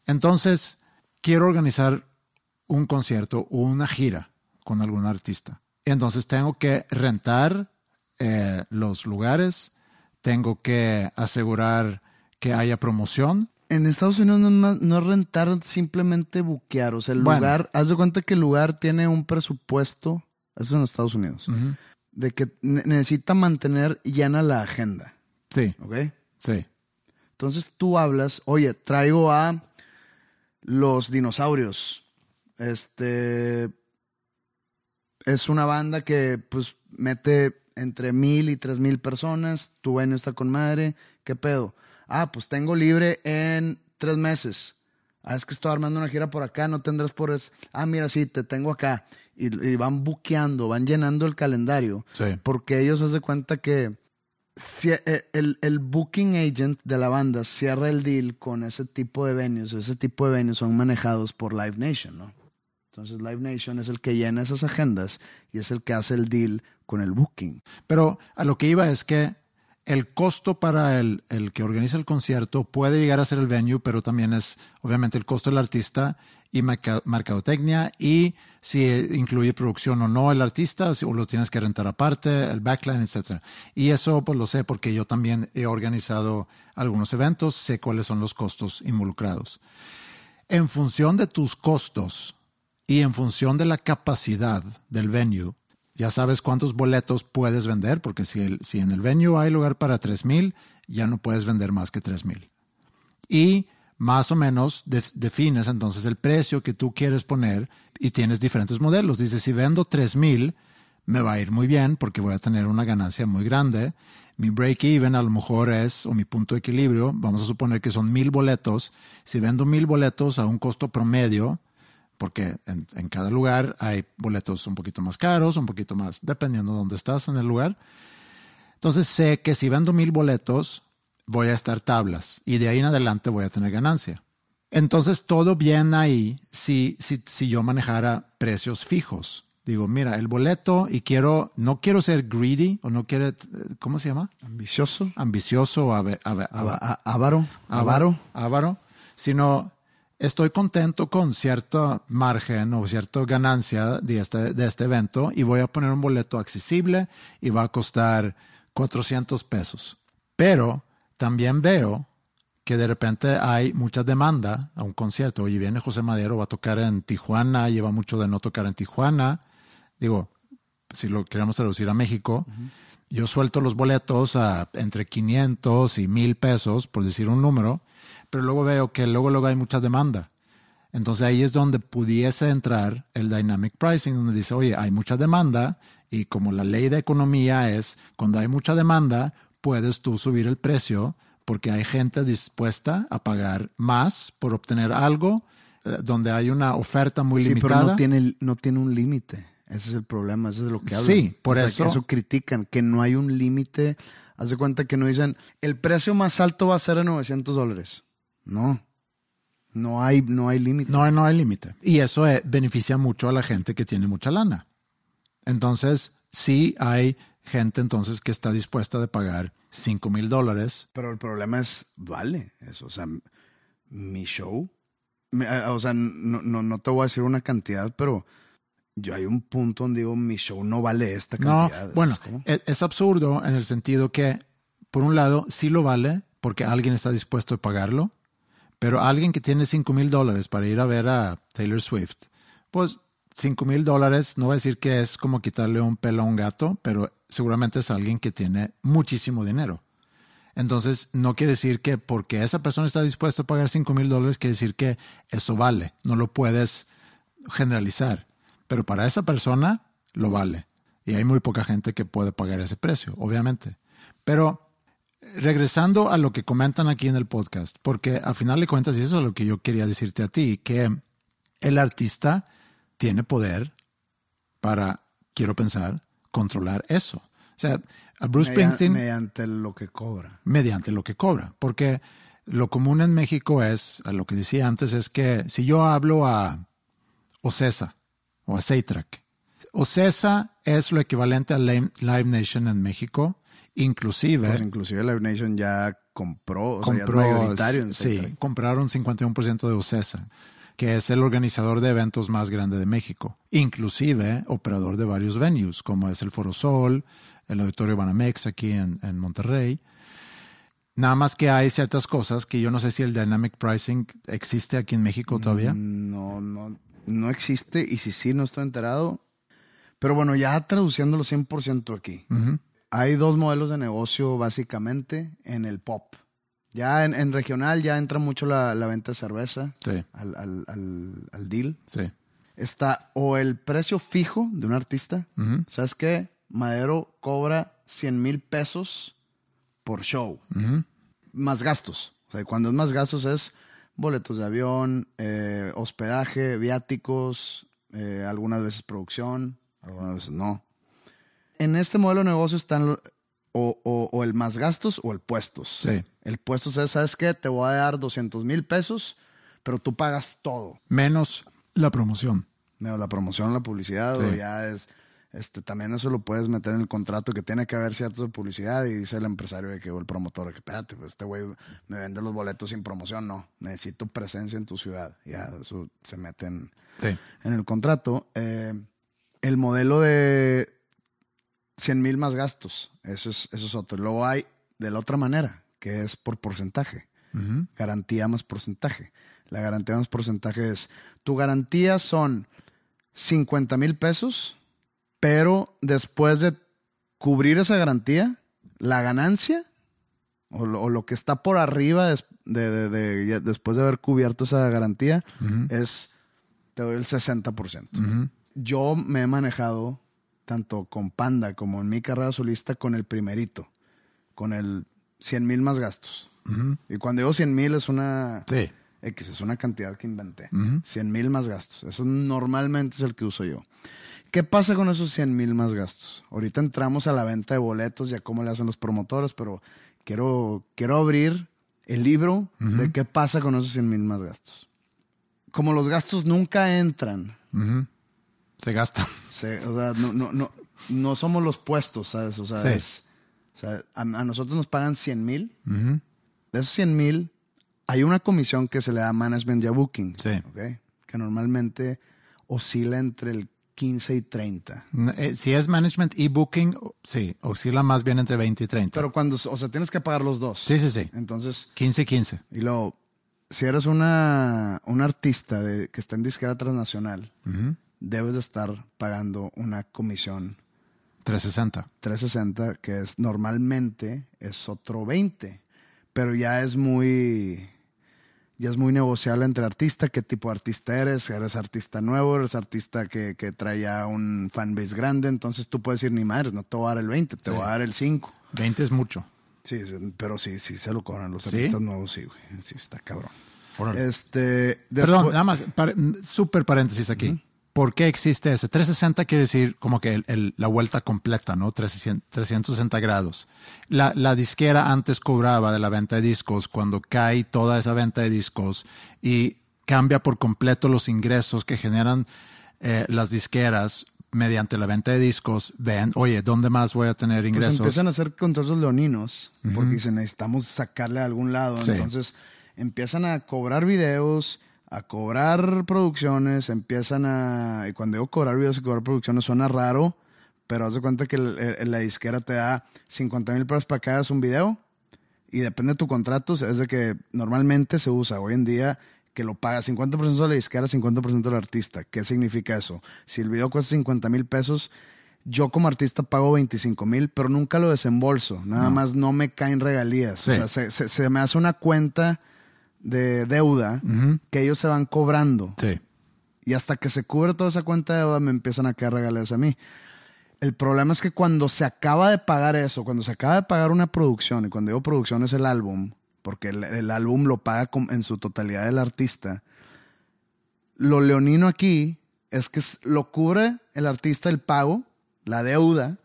Entonces, quiero organizar un concierto o una gira con algún artista. Entonces, tengo que rentar eh, los lugares, tengo que asegurar que haya promoción. en Estados Unidos no, no rentar, simplemente buquear. O sea, el Bueno. lugar, haz de cuenta que el lugar tiene un presupuesto, eso es en Estados Unidos, de que ne- necesita mantener llena la agenda. Sí, ¿Ok? sí, Entonces tú hablas, oye, traigo a los dinosaurios. Este es una banda que pues mete entre mil y tres mil personas. Tu venue está con madre. ¿Qué pedo? Ah, pues tengo libre en tres meses. Ah, es que estoy armando una gira por acá, no tendrás por eso. Ah, mira, sí, te tengo acá. Y, y van buqueando, van llenando el calendario. Sí. Porque ellos hacen cuenta que si- eh, el, el booking agent de la banda cierra el deal con ese tipo de venues. Ese tipo de venues son manejados por Live Nation, ¿no? Entonces Live Nation es el que llena esas agendas y es el que hace el deal con el booking. Pero a lo que iba es que el costo para el, el que organiza el concierto puede llegar a ser el venue, pero también es obviamente el costo del artista y merca- mercadotecnia y si incluye producción o no el artista, o lo tienes que rentar aparte, el backline, etc. Y eso pues lo sé porque yo también he organizado algunos eventos, sé cuáles son los costos involucrados. En función de tus costos y en función de la capacidad del venue, ya sabes cuántos boletos puedes vender, porque si, el- si en el venue hay lugar para 3000, ya no puedes vender más que 3000. Y más o menos de- defines entonces el precio que tú quieres poner y tienes diferentes modelos. Dices, si vendo 3000, me va a ir muy bien porque voy a tener una ganancia muy grande. Mi break even a lo mejor es, o mi punto de equilibrio, vamos a suponer que son mil boletos. Si vendo mil boletos a un costo promedio, porque en, en cada lugar hay boletos un poquito más caros, un poquito más, dependiendo de dónde estás en el lugar. Entonces sé que si vendo mil boletos, voy a estar tablas y de ahí en adelante voy a tener ganancia. Entonces todo bien ahí si, si, si yo manejara precios fijos. Digo, mira, el boleto y quiero, no quiero ser greedy o no quiero, ¿cómo se llama? Ambicioso. Ambicioso o avaro, Avaro. avaro, sino estoy contento con cierto margen o cierta ganancia de este, de este evento y voy a poner un boleto accesible y va a costar 400 pesos. Pero también veo que de repente hay mucha demanda a un concierto. Oye, viene José Madero, va a tocar en Tijuana, lleva mucho de no tocar en Tijuana. Digo, si lo queremos traducir a México, yo suelto los boletos a entre 500 y 1000 pesos, por decir un número, pero luego veo que luego, luego hay mucha demanda. Entonces ahí es donde pudiese entrar el dynamic pricing, donde dice, oye, hay mucha demanda y como la ley de economía es, cuando hay mucha demanda, puedes tú subir el precio porque hay gente dispuesta a pagar más por obtener algo eh, donde hay una oferta muy Sí, limitada. pero no tiene, no tiene un límite. Ese es el problema, eso es de lo que hablan. Sí, por O sea, eso- que Eso critican, que no hay un límite. Haz de cuenta que no dicen, el precio más alto va a ser de 900 dólares. No, no hay, no hay límite. No, no hay límite. Y eso eh, beneficia mucho a la gente que tiene mucha lana. Entonces, sí hay gente entonces que está dispuesta de pagar 5 mil dólares. Pero el problema es, vale eso. O sea, mi show. eh, o sea, no, no, no te voy a decir una cantidad, pero yo hay un punto donde digo, mi show no vale esta No, cantidad. bueno, ¿sabes cómo? es, es absurdo en el sentido que, por un lado, sí lo vale porque alguien está dispuesto a pagarlo, pero alguien que tiene 5 mil dólares para ir a ver a Taylor Swift, pues 5 mil dólares, no voy a decir que es como quitarle un pelo a un gato, pero seguramente es alguien que tiene muchísimo dinero. Entonces, no quiere decir que porque esa persona está dispuesta a pagar 5 mil dólares, quiere decir que eso vale. No lo puedes generalizar. Pero para esa persona lo vale. Y hay muy poca gente que puede pagar ese precio, obviamente. Pero regresando a lo que comentan aquí en el podcast, porque a final de cuentas, y eso es lo que yo quería decirte a ti, que el artista tiene poder para, quiero pensar, controlar eso. O sea, a Bruce Media- Springsteen mediante lo que cobra. mediante lo que cobra. Porque lo común en México es, a lo que decía antes, es que si yo hablo a Ocesa o a Seitrack, Ocesa es lo equivalente a Live Nation en México, inclusive Pues inclusive Live Nation ya compró, o sea, ya es compró, mayoritario en sí, compraron 51% de Ocesa, que es el organizador de eventos más grande de México, inclusive operador de varios venues, como es el Foro Sol, el Auditorio Banamex aquí en, en Monterrey. Nada más que hay ciertas cosas que yo no sé si el dynamic pricing existe aquí en México todavía. No, no, no existe y si sí no estoy enterado. Pero bueno, ya traduciéndolo 100% aquí. Hay dos modelos de negocio básicamente en el pop. Ya en, en regional ya entra mucho la, la venta de cerveza Sí. al, al, al, al deal. Sí. Está o el precio fijo de un artista. ¿Sabes qué? Madero cobra 100 mil pesos por show. Más gastos. O sea, cuando es más gastos es boletos de avión, eh, hospedaje, viáticos, eh, algunas veces producción, algunas veces no. En este modelo de negocio están o, o- o el más gastos o el puestos. Sí. El puestos es, ¿sabes qué? Te voy a dar 200 mil pesos, pero tú pagas todo Menos la promoción. menos la promoción, la publicidad, Sí. o ya es, este, también eso lo puedes meter en el contrato que tiene que haber cierto de publicidad y dice el empresario de que, o el promotor, que espérate, pues este güey me vende los boletos sin promoción, no, necesito presencia en tu ciudad, ya eso se mete en, Sí. en el contrato. Eh, el modelo de 100 mil más gastos, eso es, eso es otro. Luego hay de la otra manera, que es por porcentaje. Garantía más porcentaje. La garantía más porcentaje es, tu garantía son 50 mil pesos, pero después de cubrir esa garantía, la ganancia o lo, o lo que está por arriba des- de, de- de- ya después de haber cubierto esa garantía es, te doy el 60%. Yo me he manejado tanto con Panda como en mi carrera solista con el primerito, con el 100 mil más gastos. Y cuando digo 100 mil es una... Sí. X, es una cantidad que inventé. 100 mil más gastos. Eso normalmente es el que uso yo. ¿Qué pasa con esos 100 mil más gastos? Ahorita entramos a la venta de boletos y a cómo le hacen los promotores, pero quiero, quiero abrir el libro de qué pasa con esos 100 mil más gastos. Como los gastos nunca entran, Se gasta. Se- o sea, no, no, no, no somos los puestos, ¿sabes? O sea, Sí. es- o sea, a, a nosotros nos pagan 100 mil. De esos 100 mil, hay una comisión que se le da management y booking. Sí. Que normalmente oscila entre el 15 y 30. Eh, Si es management y booking, sí, oscila más bien entre 20 y 30. Pero cuando, o sea, tienes que pagar los dos. sí, sí, sí. Entonces, 15 y 15. y luego, si eres una, un artista de, que está en disquera transnacional, debes de estar pagando una comisión 360. 360, que es normalmente es otro 20, pero ya es muy ya es muy negociable entre artista, qué tipo de artista eres, eres artista nuevo, eres artista que, que trae ya un fanbase grande, entonces tú puedes decir ni madres, no te voy a dar el 20, te voy a dar el 5. 20 es mucho. Sí, pero sí, sí se lo cobran los ¿Sí? artistas nuevos, sí, güey. Sí, está cabrón. Órale. Este, Perdón, nada más, par- súper paréntesis aquí. ¿Por qué existe ese? 360 quiere decir como que el- el- la vuelta completa, ¿no? 300 360 grados. La, la disquera antes cobraba de la venta de discos cuando cae toda esa venta de discos y cambia por completo los ingresos que generan eh, las disqueras mediante la venta de discos. Ven, oye, ¿dónde más voy a tener Pues ingresos? empiezan a hacer contratos leoninos porque dicen necesitamos sacarle a algún lado. Sí. Entonces empiezan a cobrar videos, a cobrar producciones, empiezan a. Y cuando digo cobrar videos y cobrar producciones suena raro, pero haz de cuenta que el- el- la disquera te da 50 mil pesos para que hagas un video y depende de tu contrato. Es de que normalmente se usa hoy en día que lo paga 50% de la disquera, 50% del artista. ¿Qué significa eso? Si el video cuesta 50 mil pesos, yo como artista pago 25 mil, pero nunca lo desembolso. Nada más no me caen regalías. Sí. O sea, se, se- se me hace una cuenta de deuda que ellos se van cobrando. Sí. Y hasta que se cubre toda esa cuenta de deuda me empiezan a caer regalías a mí. El problema es que cuando se acaba de pagar eso, cuando se acaba de pagar una producción, y cuando digo producción es el álbum, porque el, el álbum lo paga en su totalidad el artista, lo leonino aquí es que lo cubre el artista el pago, la deuda,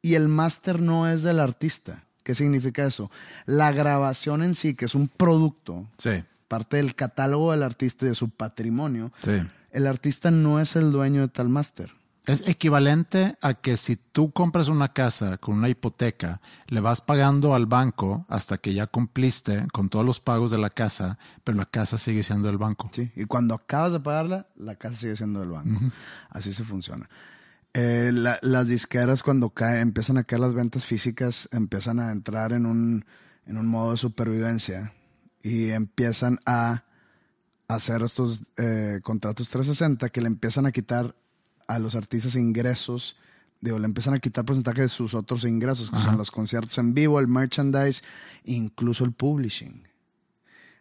y el máster no es del artista. ¿Qué significa eso? La grabación en sí, que es un producto, Sí. parte del catálogo del artista y de su patrimonio, Sí. el artista no es el dueño de tal máster. Es equivalente a que si tú compras una casa con una hipoteca, le vas pagando al banco hasta que ya cumpliste con todos los pagos de la casa, pero la casa sigue siendo del banco. Sí, y cuando acabas de pagarla, la casa sigue siendo del banco. Así se funciona. Eh, la- las disqueras cuando cae, empiezan a caer las ventas físicas, empiezan a entrar en un, en un modo de supervivencia y empiezan a hacer estos eh, contratos 360 que le empiezan a quitar a los artistas ingresos, digo, le empiezan a quitar porcentaje de sus otros ingresos, que son los conciertos en vivo, el merchandise, incluso el publishing.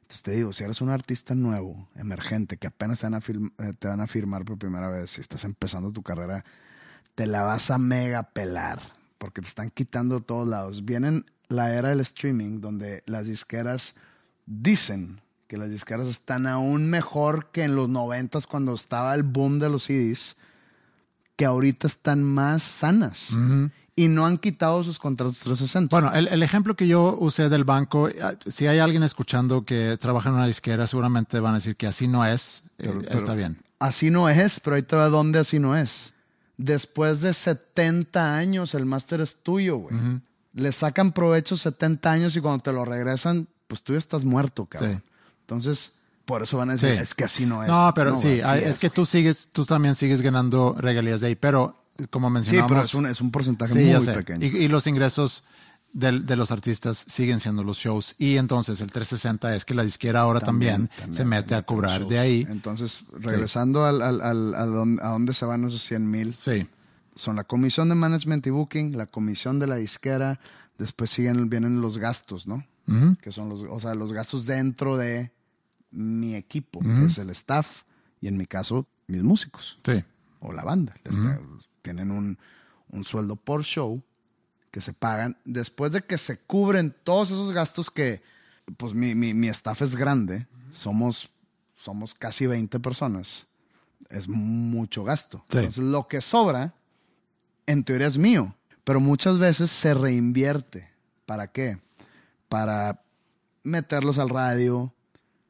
Entonces te digo, si eres un artista nuevo, emergente, que apenas te van, a eh, te van a firmar por primera vez, si estás empezando tu carrera, te la vas a mega pelar, porque te están quitando de todos lados. Vienen la era del streaming, donde las disqueras dicen que las disqueras están aún mejor que en los noventas cuando estaba el boom de los CDs, que ahorita están más sanas. Y no han quitado sus contratos 360. Bueno, el, el ejemplo que yo usé del banco, eh, si hay alguien escuchando que trabaja en una disquera, seguramente van a decir que así no es. eh, Pero- está bien. Así no es, pero ahí te va dónde así no es. Después de 70 años, el máster es tuyo, güey. Le sacan provecho 70 años y cuando te lo regresan, pues tú ya estás muerto, cabrón. Sí. Entonces, por eso van a decir, Sí. es que así no es. No, pero sí, hay- es, que tú sigues, tú también sigues ganando regalías de ahí, pero como Sí, mencionamos. pero es un, es un porcentaje Sí, muy pequeño. Y, y los ingresos del- de los artistas siguen siendo los shows. Y entonces el 360 es que la disquera ahora también, se mete a cobrar de ahí. Entonces, regresando al, al- al- a, dónde, a dónde se van esos 100 mil, Sí, son la comisión de management y booking, la comisión de la disquera, después siguen, vienen los gastos, ¿no? Que son los, o sea, los gastos dentro de mi equipo, que es el staff, y en mi caso, mis músicos sí. o la banda. Tienen un, un sueldo por show que se pagan después de que se cubren todos esos gastos que, pues mi, mi, mi staff es grande, somos, somos casi 20 personas, es mucho gasto. Sí. Entonces lo que sobra, en teoría es mío, pero muchas veces se reinvierte. ¿Para qué? Para meterlos al radio,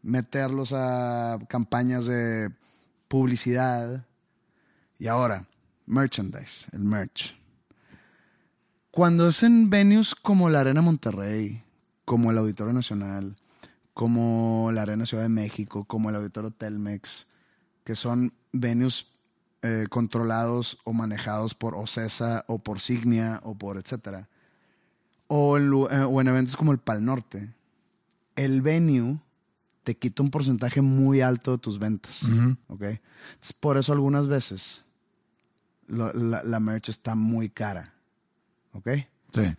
meterlos a campañas de publicidad. Y ahora, merchandise, el merch. Cuando es en venues como la Arena Monterrey, como el Auditorio Nacional, como la Arena Ciudad de México, como el Auditorio Telmex, que son venues eh, controlados o manejados por OCESA o por Signia o por etcétera, o en, lu- eh, o en eventos como el Pal Norte, el venue te quita un porcentaje muy alto de tus ventas. Entonces, por eso algunas veces lo- la, la merch está muy cara. ¿Ok? Sí.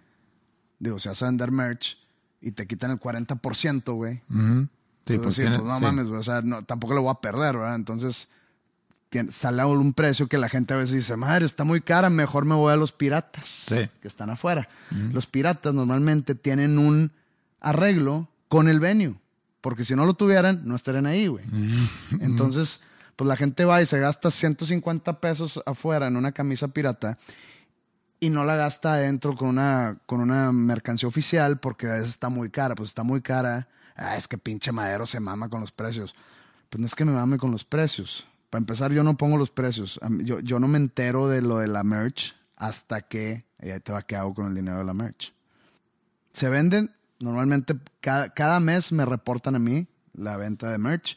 Digo, si vas a vender merch y te quitan el 40%, güey. Sí, pues, pues, sí, tiene- pues no sí. mames, güey. O sea, no, tampoco lo voy a perder, ¿verdad? Entonces, tien- sale a un precio que la gente a veces dice, madre, está muy cara, mejor me voy a los piratas Sí. que están afuera. Los piratas normalmente tienen un arreglo con el venue, porque si no lo tuvieran, no estarían ahí, güey. Entonces, pues la gente va y se gasta 150 pesos afuera en una camisa pirata y no la gasta adentro con una, con una mercancía oficial porque a veces está muy cara. Pues está muy cara. Ah, es que pinche madero se mama con los precios. Pues no es que me mame con los precios. Para empezar, yo no pongo los precios. Yo, yo no me entero de lo de la merch hasta que, y ahí te va, ¿qué hago con el dinero de la merch? Se venden, normalmente cada, cada mes me reportan a mí la venta de merch.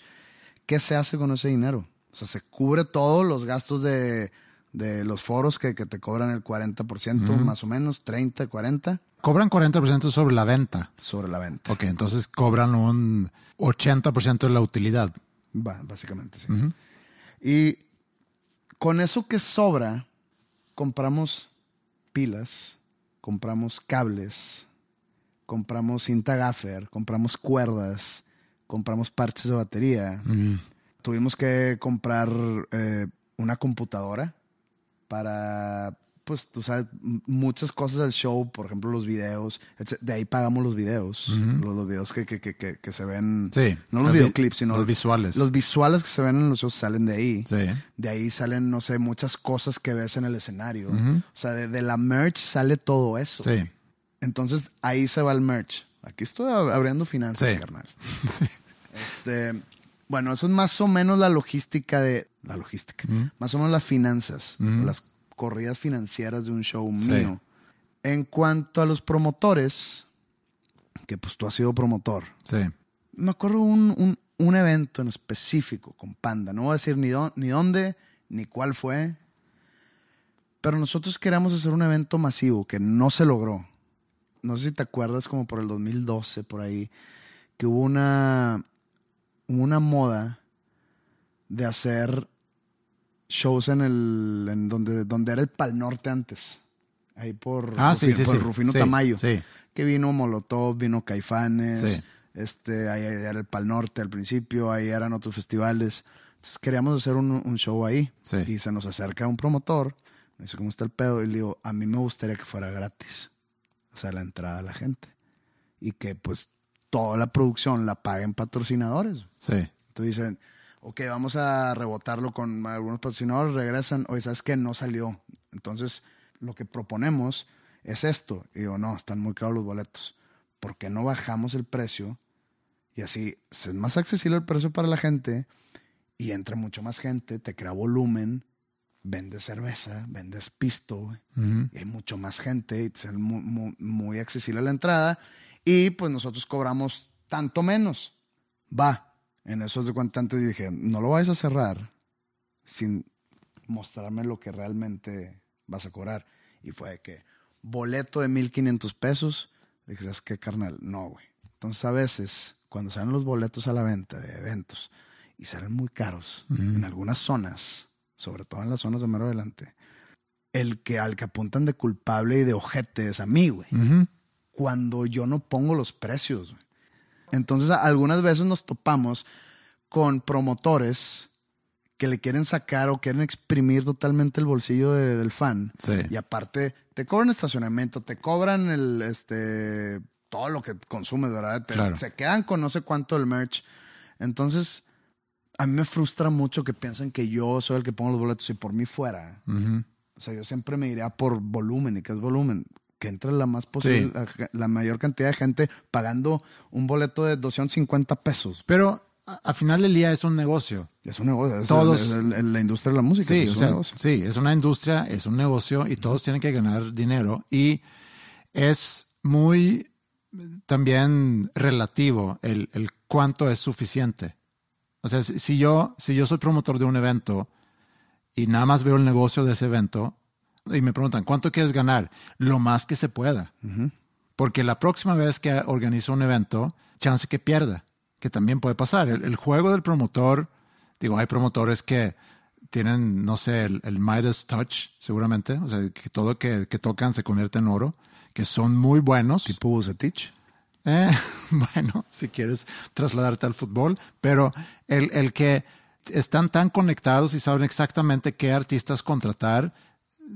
¿Qué se hace con ese dinero? O sea, se cubre todos los gastos de, de los foros que, que te cobran el 40%, más o menos, 30, 40 Cobran 40% sobre la venta. sobre la venta. Ok, entonces cobran un 80% de la utilidad. Va, básicamente, sí. Y con eso que sobra, compramos pilas, compramos cables, compramos cinta gaffer, compramos cuerdas, compramos parches de batería. Tuvimos que comprar eh, una computadora para, pues, tú sabes, muchas cosas del show, por ejemplo, los videos. etc. De ahí pagamos los videos. los, los videos que, que, que, que, que se ven. Sí. No los Los vi- videoclips, sino los visuales. Los visuales que se ven en los shows salen de ahí. Sí. De ahí salen, no sé, muchas cosas que ves en el escenario. O sea, de, de la merch sale todo eso. Sí. Entonces ahí se va el merch. Aquí estoy ab- abriendo finanzas, Sí. carnal. [LAUGHS] Este, bueno, eso es más o menos la logística de. La logística. Más o menos las finanzas. Las corridas financieras de un show Sí. mío. En cuanto a los promotores, que pues tú has sido promotor. Sí. Me acuerdo un, un, un evento en específico con Panda. No voy a decir ni, ni dónde, ni cuál fue. Pero nosotros queríamos hacer un evento masivo que no se logró. No sé si te acuerdas, como por el 2012, por ahí, que hubo una, una moda de hacer shows en el en donde, donde era el Pal Norte antes. Ahí por, Ah, sí, Rufi- sí, por sí. Rufino Sí, Tamayo. sí. Que vino Molotov, vino Caifanes. Sí. Este, ahí era el Pal Norte al principio, ahí eran otros festivales. Entonces queríamos hacer un, un show ahí. Sí. Y se nos acerca un promotor, me dice, ¿cómo está el pedo? Y le digo, a mí me gustaría que fuera gratis. O sea, la entrada a la gente. Y que pues toda la producción la paguen patrocinadores. Sí. Entonces dicen, ok, vamos a rebotarlo con algunos patrocinadores, regresan, oye, ¿sabes qué? No salió. Entonces, lo que proponemos es esto. Y digo, no, están muy caros los boletos. ¿Por qué no bajamos el precio? Y así es más accesible el precio para la gente y entra mucho más gente, te crea volumen, vendes cerveza, vendes pisto, y hay mucho más gente y sale muy, muy- muy accesible la entrada. Y pues nosotros cobramos tanto menos. Va. En eso de cuenta antes dije, no lo vais a cerrar sin mostrarme lo que realmente vas a cobrar. Y fue de que boleto de 1500 pesos. Dije, ¿sabes qué, carnal? No, güey. Entonces, a veces, cuando salen los boletos a la venta de eventos y salen muy caros en algunas zonas, sobre todo en las zonas de mero adelante, el que al que apuntan de culpable y de ojete es a mí, güey. Cuando yo no pongo los precios, güey. Entonces, algunas veces nos topamos con promotores que le quieren sacar o quieren exprimir totalmente el bolsillo de- del fan. Sí. Y aparte, te cobran estacionamiento, te cobran el, este, todo lo que consumes, ¿verdad? Te- Claro. Se quedan con no sé cuánto el merch. Entonces, a mí me frustra mucho que piensen que yo soy el que pongo los boletos y por mí fuera. O sea, yo siempre me iría por volumen. ¿Y qué es volumen? Que entre la más posible, la- la mayor cantidad de gente pagando un boleto de 250 pesos. Pero a, a final del día es un negocio. Es un negocio. es Todos- el- el- la industria de la música. Sí, pues, o es sea, un negocio. sí, es una industria, es un negocio y todos tienen que ganar dinero. Y es muy también relativo el, el cuánto es suficiente. O sea, si, si yo, si yo soy promotor de un evento y nada más veo el negocio de ese evento y me preguntan, ¿cuánto quieres ganar? Lo más que se pueda. Porque la próxima vez que organizo un evento, chance que pierda, que también puede pasar. El, el juego del promotor, digo, hay promotores que tienen, no sé, el, el Midas Touch, seguramente, o sea, que todo que, que tocan se convierte en oro, que son muy buenos. Tipo Bucetich. Eh, [LAUGHS] bueno, si quieres trasladarte al fútbol, pero el, el que están tan conectados y saben exactamente qué artistas contratar,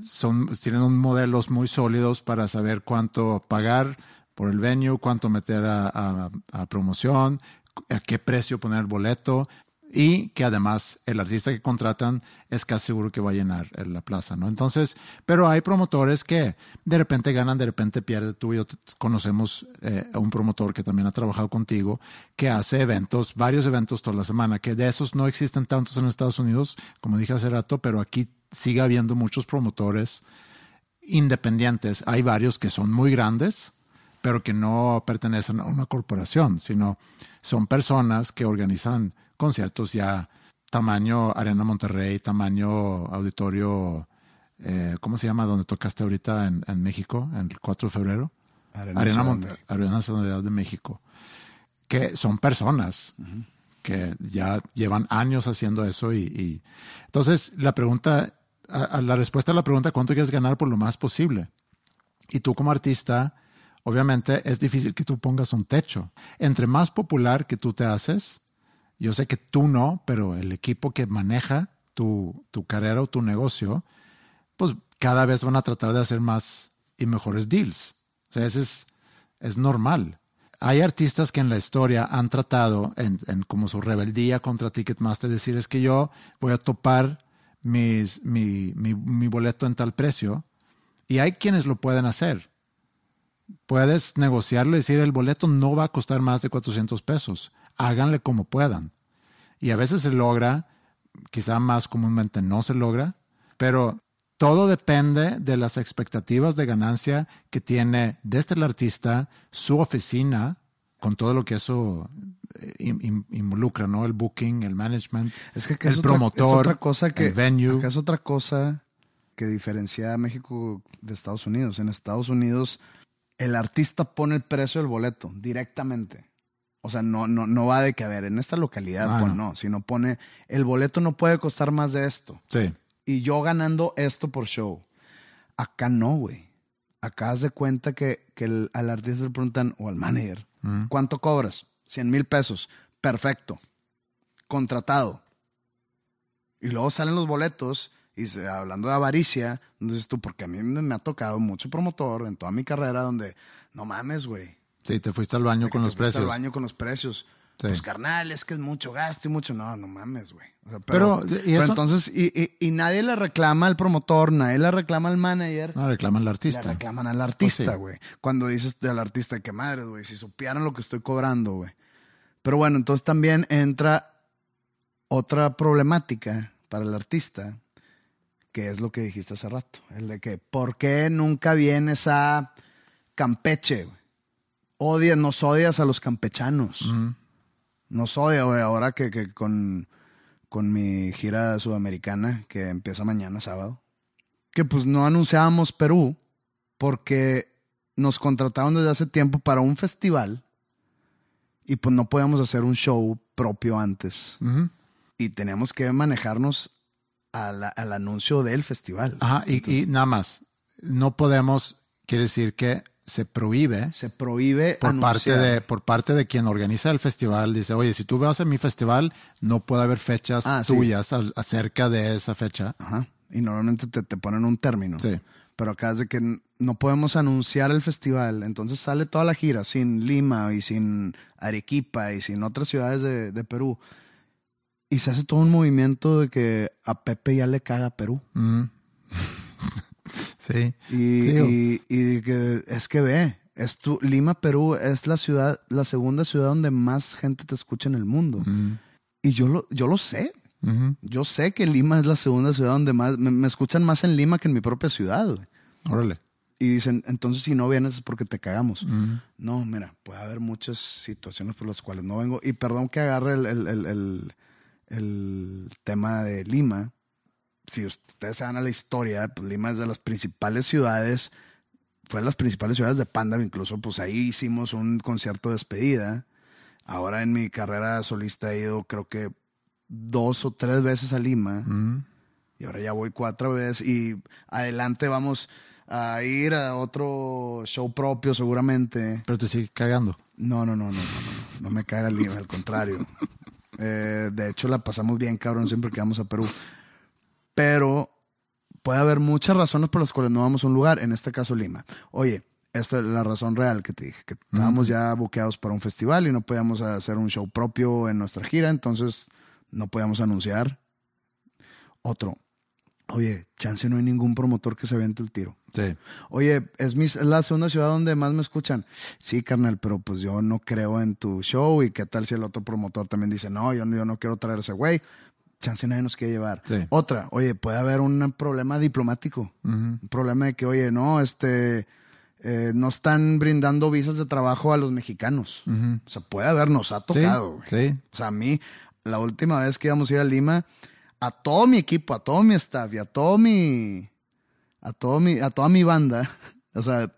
son, tienen modelos muy sólidos para saber cuánto pagar por el venue, cuánto meter a, promoción, a qué precio poner el boleto y que además el artista que contratan es casi seguro que va a llenar en la plaza, ¿no? Entonces, pero hay promotores que de repente ganan, de repente pierden. Tú y yo conocemos eh, a un promotor que también ha trabajado contigo, que hace eventos, varios eventos toda la semana, que de esos no existen tantos en Estados Unidos, como dije hace rato, pero aquí sigue habiendo muchos promotores independientes. Hay varios que son muy grandes, pero que no pertenecen a una corporación, sino son personas que organizan conciertos ya tamaño Arena Monterrey, tamaño auditorio, eh, ¿cómo se llama? Donde tocaste ahorita en, en México, el 4 de febrero. Arena Arena, Ciudad de Monte- Arena Ciudad de México. Que son personas que ya llevan años haciendo eso y, y- entonces la pregunta, a- la respuesta a la pregunta, ¿cuánto quieres ganar por lo más posible? Y tú como artista, obviamente es difícil que tú pongas un techo. Entre más popular que tú te haces, yo sé que tú no, pero el equipo que maneja tu, tu carrera o tu negocio, pues cada vez van a tratar de hacer más y mejores deals. O sea, eso es, es normal. Hay artistas que en la historia han tratado, en, en como su rebeldía contra Ticketmaster, decir es que yo voy a topar mi, mi, boleto en tal precio. Y hay quienes lo pueden hacer. Puedes negociarlo y decir el boleto no va a costar más de 400 pesos. Háganle como puedan. Y a veces se logra, quizá más comúnmente no se logra, pero todo depende de las expectativas de ganancia que tiene desde el artista, su oficina, con todo lo que eso eh, in- in- involucra, ¿no? El booking, el management, Es que el otra- promotor, es otra cosa que, el venue. acá es otra cosa que diferencia a México de Estados Unidos. En Estados Unidos, el artista pone el precio del boleto directamente. O sea, no, no, no va de que, a ver, en esta localidad, Ah, pues no. no, sino pone, el boleto no puede costar más de esto. Sí. Y yo ganando esto por show. Acá no, güey. Acá haz de cuenta que, que el- al artista le preguntan, o al manager, ¿cuánto cobras? 100 mil pesos. Perfecto. Contratado. Y luego salen los boletos y se- hablando de avaricia, dices tú, porque a mí me, me ha tocado mucho promotor en toda mi carrera donde, no mames, güey. Sí, te fuiste al baño con Te los fuiste al precios. baño con los precios. Sí. Pues carnal, es que es mucho gasto y mucho. No, no mames, güey. O sea, Pero, pero, ¿y pero eso? entonces, y, y- y nadie le reclama al promotor, nadie le reclama al manager. No, reclaman al Le artista. reclaman al artista, Pues sí. güey. Cuando dices al artista, que madre, güey, si supieran lo que estoy cobrando, güey. Pero bueno, entonces también entra otra problemática para el artista, que es lo que dijiste hace rato. El de que, ¿por qué nunca vienes a Campeche, güey? Odias, nos odias a los campechanos. Nos odia, güey, ahora que, que con, con mi gira sudamericana, que empieza mañana sábado, que pues no anunciábamos Perú porque nos contrataron desde hace tiempo para un festival y pues no podíamos hacer un show propio antes. Y teníamos que manejarnos la- al anuncio del festival. Ajá, y, y nada más, no podemos, quiere decir que se prohíbe Se prohíbe por parte, de, por parte de quien organiza el festival. Dice, oye, si tú vas a mi festival, no puede haber fechas Ah, sí. tuyas acerca de esa fecha. Ajá. Y normalmente te, te ponen un término. Sí. Pero acá es de que no podemos anunciar el festival. Entonces sale toda la gira sin Lima y sin Arequipa y sin otras ciudades de, de Perú. Y se hace todo un movimiento de que a Pepe ya le caga Perú. [LAUGHS] [LAUGHS] Sí. Y, y, que es que ve, es tu, Lima, Perú es la ciudad, la segunda ciudad donde más gente te escucha en el mundo. Y yo lo, yo lo sé. Yo sé que Lima es la segunda ciudad donde más me, me escuchan más en Lima que en mi propia ciudad. güey. Órale. y dicen, entonces si no vienes es porque te cagamos. No, mira, puede haber muchas situaciones por las cuales no vengo. Y perdón que agarre el, el, el, el tema de Lima. Si ustedes se van a la historia, pues Lima es de las principales ciudades, fue de las principales ciudades de Panda, incluso pues ahí hicimos un concierto de despedida. Ahora en mi carrera solista he ido creo que dos o tres veces a Lima. Y ahora ya voy cuatro veces. Y adelante vamos a ir a otro show propio seguramente. Pero te sigue cagando. No, no, no, no, no, no, no me caga Lima, al contrario. [LAUGHS] Eh, de hecho, la pasamos bien, cabrón, siempre que vamos a Perú. Pero puede haber muchas razones por las cuales no vamos a un lugar, en este caso Lima. Oye, esta es la razón real que te dije, que estábamos ya buqueados para un festival y no podíamos hacer un show propio en nuestra gira, entonces no podíamos anunciar. Otro, oye, chance no hay ningún promotor que se vente el tiro. Sí. Oye, es, mi, es la segunda ciudad donde más me escuchan. Sí, carnal, pero pues yo no creo en tu show y qué tal si el otro promotor también dice, no, yo, yo no quiero traer ese güey. Chance nadie nos quiere llevar. Sí. Otra, oye, puede haber un problema diplomático. Un problema de que, oye, no, este, eh, no están brindando visas de trabajo a los mexicanos. O sea, puede haber, nos ha tocado. güey. Sí. O sea, a mí, la última vez que íbamos a ir a Lima, a todo mi equipo, a todo mi staff y a todo mi. a todo mi, a toda mi banda. [LAUGHS] O sea,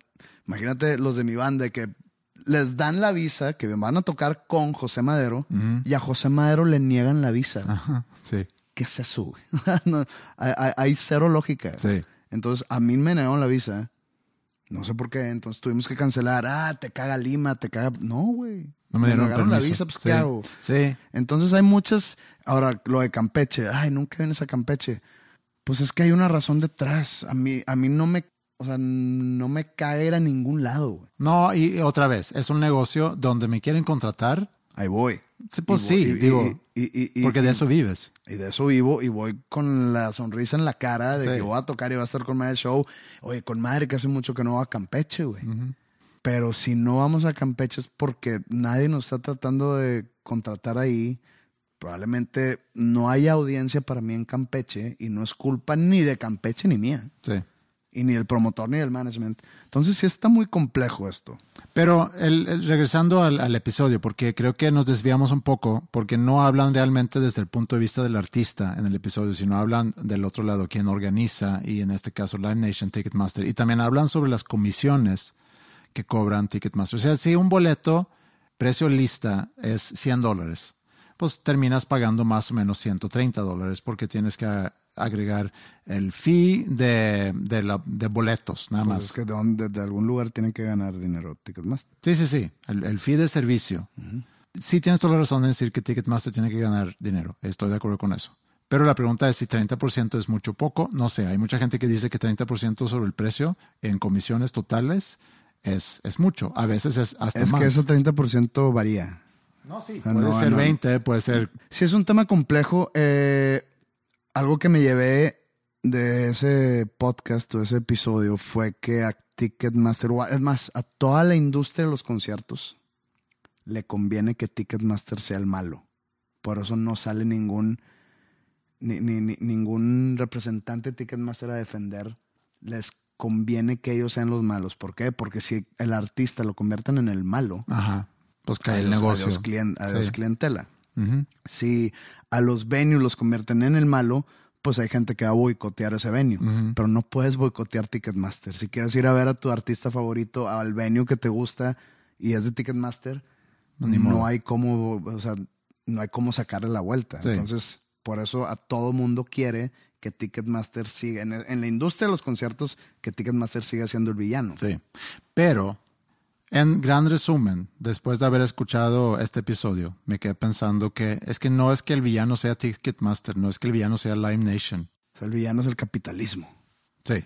imagínate los de mi banda que les dan la visa, que van a tocar con José Madero, y a José Madero le niegan la visa. Ajá. Sí. ¿Qué [LAUGHS] se sube? No, hay, cero lógica. Sí. Entonces, a mí me negaron la visa. No sé por qué. Entonces tuvimos que cancelar. Ah, te caga Lima, te caga. No, güey. No me dieron negaron la visa, pues Sí. ¿qué hago? Sí. Entonces hay muchas. Ahora, lo de Campeche. Ay, nunca vienes a Campeche. Pues es que hay una razón detrás. A mí, a mí no me. O sea, no me cae a ningún lado, güey. No, y otra vez, es un negocio donde me quieren contratar. Ahí voy. Sí, pues Y voy- sí, y- digo, y- y- y- porque de eso vives. Y de eso vivo y voy con la sonrisa en la cara de Sí. que voy a tocar y voy a estar con madre el show. Oye, con madre que hace mucho que no va a Campeche, güey. Pero si no vamos a Campeche es porque nadie nos está tratando de contratar ahí. Probablemente no haya audiencia para mí en Campeche y no es culpa ni de Campeche ni mía. Sí. Y ni del promotor ni del management. Entonces sí está muy complejo esto. Pero el- el- regresando al, episodio, porque creo que nos desviamos un poco, porque no hablan realmente desde el punto de vista del artista en el episodio, sino hablan del otro lado, quien organiza, y en este caso Live Nation Ticketmaster, y también hablan sobre las comisiones que cobran Ticketmaster. O sea, si un boleto, precio lista, es 100 dólares, pues terminas pagando más o menos 130 dólares porque tienes que agregar el fee de, de, la- de boletos, nada Pues más. es que de, algún lugar tienen que ganar dinero Ticketmaster. Sí, sí, sí. El, el fee de servicio. Sí tienes toda la razón en decir que Ticketmaster tiene que ganar dinero. Estoy de acuerdo con eso. Pero la pregunta es si 30% es mucho o poco. No sé, hay mucha gente que dice que 30% sobre el precio en comisiones totales es, es mucho. A veces es hasta Es más. que ese 30% varía. no, sí. Ah, Puede no, ser no. 20, puede ser... Sí, es un tema complejo. Eh, algo que me llevé de ese podcast o ese episodio fue que a Ticketmaster, es más, a toda la industria de los conciertos le conviene que Ticketmaster sea el malo. Por eso no sale ningún, ni, ni- ni- ningún representante de Ticketmaster a defender. Les conviene que ellos sean los malos. ¿Por qué? Porque si el artista lo convierten en el malo, Ajá. Pues cae el negocio. adiós clien- adiós Sí. clientela. Si a los venues los convierten en el malo, pues hay gente que va a boicotear ese venue. Pero no puedes boicotear Ticketmaster. Si quieres ir a ver a tu artista favorito al venue que te gusta y es de Ticketmaster, Ni modo. no hay cómo, o sea, no hay cómo sacarle la vuelta. Sí. Entonces, por eso a todo mundo quiere que Ticketmaster siga, en, en la industria de los conciertos, que Ticketmaster siga siendo el villano. Sí. Pero, en gran resumen, después de haber escuchado este episodio, me quedé pensando que es que no es que el villano sea Ticketmaster, no es que el villano sea Live Nation. O sea, el villano es el capitalismo. Sí.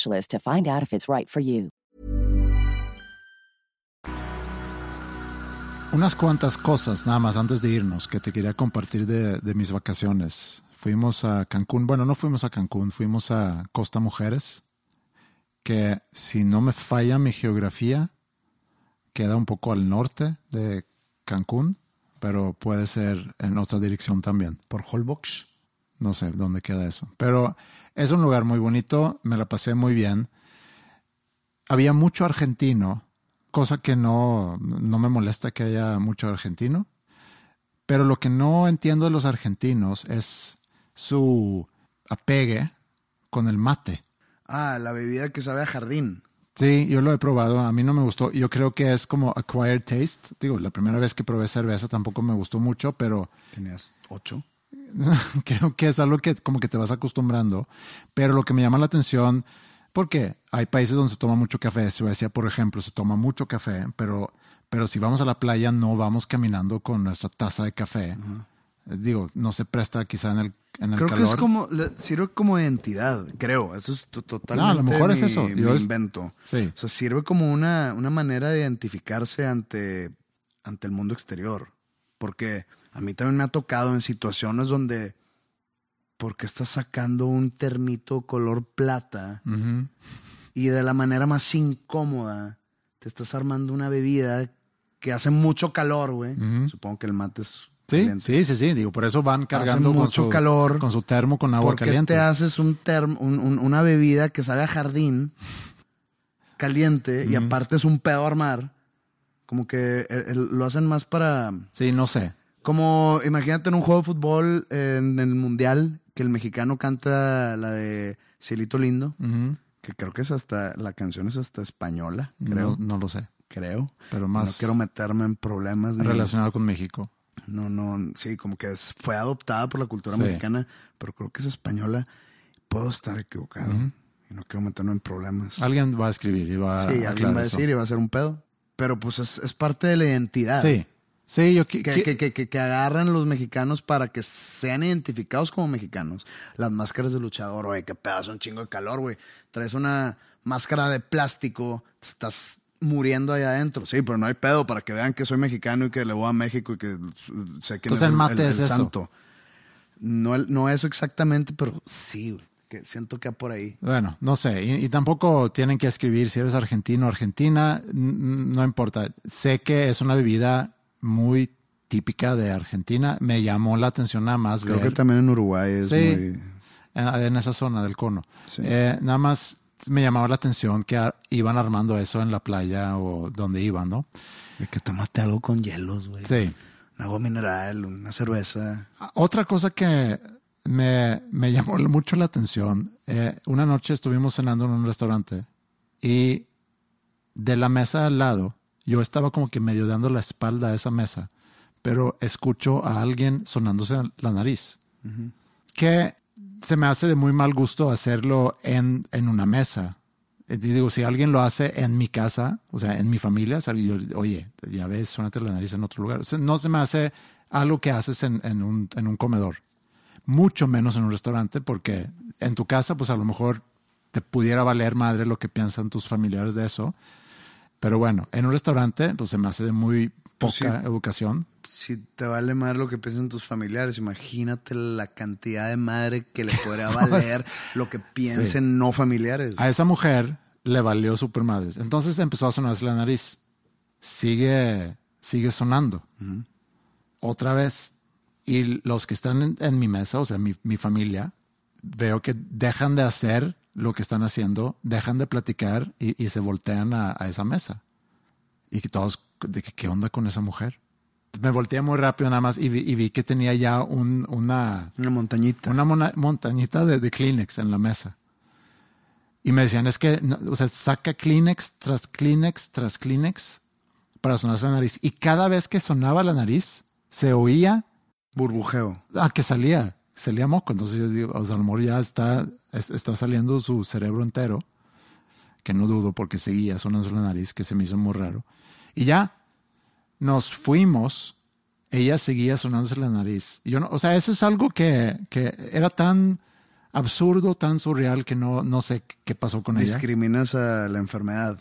to find out if it's right for you. Unas cuantas cosas nada más antes de irnos que te quería compartir de, de, mis vacaciones. Fuimos a Cancún, bueno, no fuimos a Cancún, fuimos a Costa Mujeres, que si no me falla mi geografía, queda un poco al norte de Cancún, pero puede ser en otra dirección también. ¿Por Holbox? No sé dónde queda eso, pero es un lugar muy bonito, me la pasé muy bien. Había mucho argentino, cosa que no, no me molesta que haya mucho argentino, pero lo que no entiendo de los argentinos es su apegue con el mate. Ah, la bebida que sabe a jardín. Sí, yo lo he probado, a mí no me gustó. Yo creo que es como acquired taste. Digo, la primera vez que probé cerveza tampoco me gustó mucho, pero... Tenías ocho. [LAUGHS] creo que es algo que como que te vas acostumbrando. Pero lo que me llama la atención, porque hay países donde se toma mucho café. Suecia, por ejemplo, se toma mucho café, pero, pero si vamos a la playa no vamos caminando con nuestra taza de café. Uh -huh. Digo, no se presta quizá en el, en el creo calor. que es como, sirve como identidad, creo. Eso es totalmente no, a lo mejor mi, es eso. Yo es, invento. Sí. O sea, sirve como una, una manera de identificarse ante, ante el mundo exterior. Porque a mí también me ha tocado en situaciones donde porque estás sacando un termito color plata Uh -huh. y de la manera más incómoda te estás armando una bebida que hace mucho calor, güey. Uh -huh. Supongo que el mate es Sí, sí, sí, sí. Digo, por eso van cargando Hace con mucho su, calor. con su termo con agua ¿Por qué caliente. te haces un termo, un- un- una bebida que sabe a jardín caliente y aparte es un pedo armar? Como que eh, eh, lo hacen más para... Sí, no sé. Como, imagínate en un juego de fútbol eh, en el mundial que el mexicano canta la de Cielito Lindo, que creo que es hasta, la canción es hasta española, creo, No, no lo sé. creo. Pero No más quiero meterme en problemas. ni- relacionado con México. No, no, sí, como que es- fue adoptada por la cultura Sí. mexicana, pero creo que es española. Puedo estar equivocado y no quiero meterme en problemas. Alguien va a escribir y va sí, a alguien va a eso. decir y va a ser un pedo. Pero pues es, es parte de la identidad. Sí. Sí, yo Que, que, que, que- que agarran los mexicanos para que sean identificados como mexicanos. Las máscaras de luchador, güey, qué pedazo, un chingo de calor, güey. Traes una máscara de plástico, te estás muriendo allá adentro. Sí, pero no hay pedo para que vean que soy mexicano y que le voy a México y que sé quién Entonces es el mate es eso. santo. No, el- no eso exactamente, pero sí, güey. Que siento que por ahí. Bueno, no sé. Y, y tampoco tienen que escribir si eres argentino o argentina. No importa. Sé que es una bebida muy típica de Argentina. Me llamó la atención nada más Creo ver que también en Uruguay es Sí. muy... en, esa zona del cono. Sí. Eh, nada más me llamaba la atención que iban armando eso en la playa o donde iban, ¿no? de que tomaste algo con hielos, güey. Sí. Un agua mineral, una cerveza. Otra cosa que me, me llamó [LAUGHS] mucho la atención, eh, una noche estuvimos cenando en un restaurante y de la mesa al lado, yo estaba como que medio dando la espalda a esa mesa, pero escucho a alguien sonándose la nariz, que se me hace de muy mal gusto hacerlo en, en una mesa. Eh, digo, si alguien lo hace en mi casa, o sea, en mi familia, yo, oye, ya ves, suénate la nariz en otro lugar. O sea, no se me hace algo que haces en, en, un, en un comedor. Mucho menos en un restaurante, porque en tu casa, pues a lo mejor te pudiera valer madre lo que piensan tus familiares de eso. Pero bueno, en un restaurante, pues se me hace de muy Pues poca sí. educación. Si te vale más lo que piensan tus familiares, imagínate la cantidad de madre que le [LAUGHS] podría valer lo que piensen no familiares. A esa mujer le valió super madres. Entonces empezó a sonarse la nariz. Sigue, sigue sonando. Otra vez. Y los que están en, en mi mesa, o sea, mi, mi familia, veo que dejan de hacer lo que están haciendo, dejan de platicar y, y se voltean a, a esa mesa. Y todos, de que, ¿qué onda con esa mujer? Me volteé muy rápido nada más y vi, y vi que tenía ya un, una, Una montañita. una mona- montañita de, de Kleenex en la mesa. Y me decían, es que, no, o sea, saca Kleenex tras Kleenex tras Kleenex para sonarse la nariz. Y cada vez que sonaba la nariz, se oía Burbujeo. ah, que salía, salía moco. Entonces yo digo, o sea, a lo mejor ya está, es- está saliendo su cerebro entero, que no dudo porque seguía sonando la nariz, que se me hizo muy raro. Y ya, nos fuimos, ella seguía sonándose la nariz. Yo no, o sea, eso es algo que, que era tan absurdo, tan surreal que no, no sé qué pasó con ella. Discriminas a la enfermedad.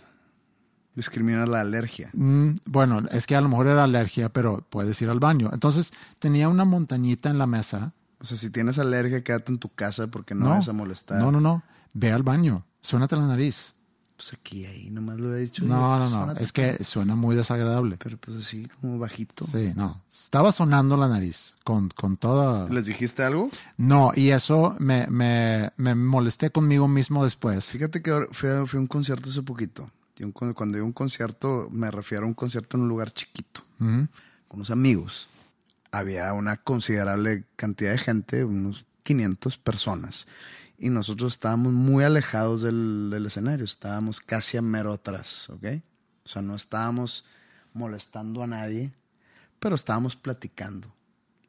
Discriminas la alergia. Mm, bueno, es que a lo mejor era alergia, pero puedes ir al baño. Entonces tenía una montañita en la mesa. O sea, si tienes alergia, quédate en tu casa porque no, vas a molestar. No, no, no. Ve al baño. Suénate la nariz. Pues aquí, ahí, nomás lo he dicho. No, yo, no, no. suénate. Es que suena muy desagradable. Pero pues así, como bajito. Sí, no. Estaba sonando la nariz con, con toda. ¿Les dijiste algo? No, y eso me, me, me molesté conmigo mismo después. Fíjate que fui a, fui a un concierto hace poquito. Y un con- cuando digo un concierto, me refiero a un concierto en un lugar chiquito, con unos amigos. Había una considerable cantidad de gente, unos 500 personas. Y nosotros estábamos muy alejados del, escenario, estábamos casi a mero atrás, ¿ok? O sea, no estábamos molestando a nadie, pero estábamos platicando.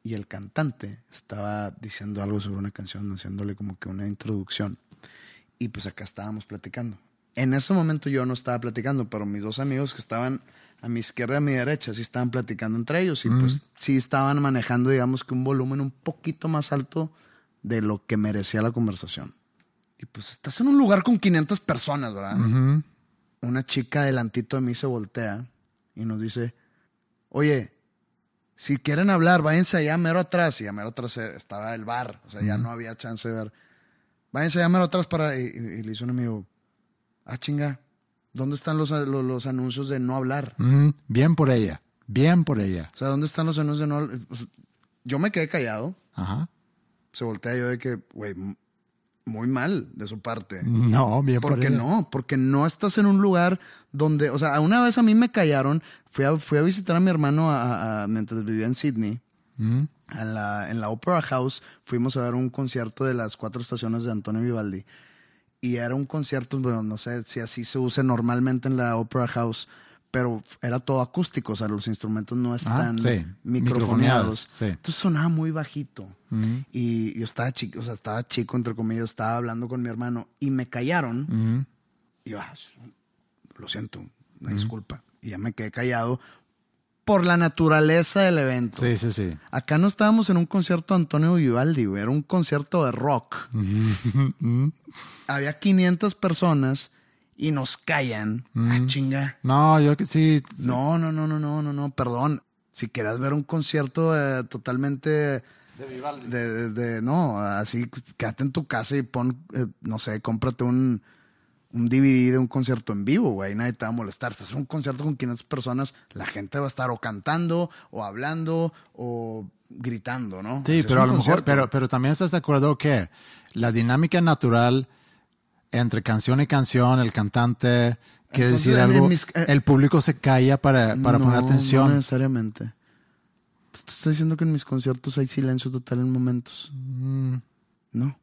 Y el cantante estaba diciendo algo sobre una canción, haciéndole como que una introducción. Y pues acá estábamos platicando. En ese momento yo no estaba platicando, pero mis dos amigos que estaban a mi izquierda y a mi derecha sí estaban platicando entre ellos y pues sí estaban manejando, digamos que un volumen un poquito más alto de lo que merecía la conversación. Y pues estás en un lugar con 500 personas, ¿verdad? Una chica delantito de mí se voltea y nos dice, oye, si quieren hablar, váyanse allá mero atrás. Y a mero atrás eh, estaba el bar, o sea, ya no había chance de ver. Váyanse allá mero atrás para... Y, y- y le dice un amigo, ah, chinga, ¿dónde están los, los, los anuncios de no hablar? Bien por ella. Bien por ella. O sea, ¿dónde están los anuncios de no hablar? Yo me quedé callado. Ajá. Se voltea yo de que, güey, muy mal de su parte. No, bien por ¿Por qué ella. no? Porque no estás en un lugar donde, o sea, una vez a mí me callaron, fui a, fui a visitar a mi hermano a- a- mientras vivía en Sydney. A la- en la Opera House fuimos a ver un concierto de las cuatro estaciones de Antonio Vivaldi. Y era un concierto, bueno, no sé si así se usa normalmente en la Opera House, pero era todo acústico, o sea, los instrumentos no están sí, microfoneados. microfoneados, sí. Entonces sonaba muy bajito. Y yo estaba chico, o sea, estaba chico, entre comillas, estaba hablando con mi hermano y me callaron. Y yo, ah, lo siento, una disculpa. Y ya me quedé callado por la naturaleza del evento. Sí, sí, sí. Acá no estábamos en un concierto de Antonio Vivaldi, güey, era un concierto de rock. Había 500 personas y nos callan. Ah, chinga. No, yo que sí. No, no, no, no, no, no, no, perdón. Si quieres ver un concierto eh, totalmente de Vivaldi. De, de- no, así quédate en tu casa y pon, eh, no sé, cómprate un, un DVD de un concierto en vivo, güey. Nadie te va a molestar. Si es un concierto con 500 personas, la gente va a estar o cantando, o hablando, o gritando, ¿no? Sí, Si pero a lo mejor, pero, pero también estás de acuerdo que la dinámica natural entre canción y canción, el cantante quiere Entonces, decir algo, mis- eh, el público se calla para, para No, poner No atención. necesariamente. Tú estás diciendo que en mis conciertos hay silencio total en momentos. Mm. No.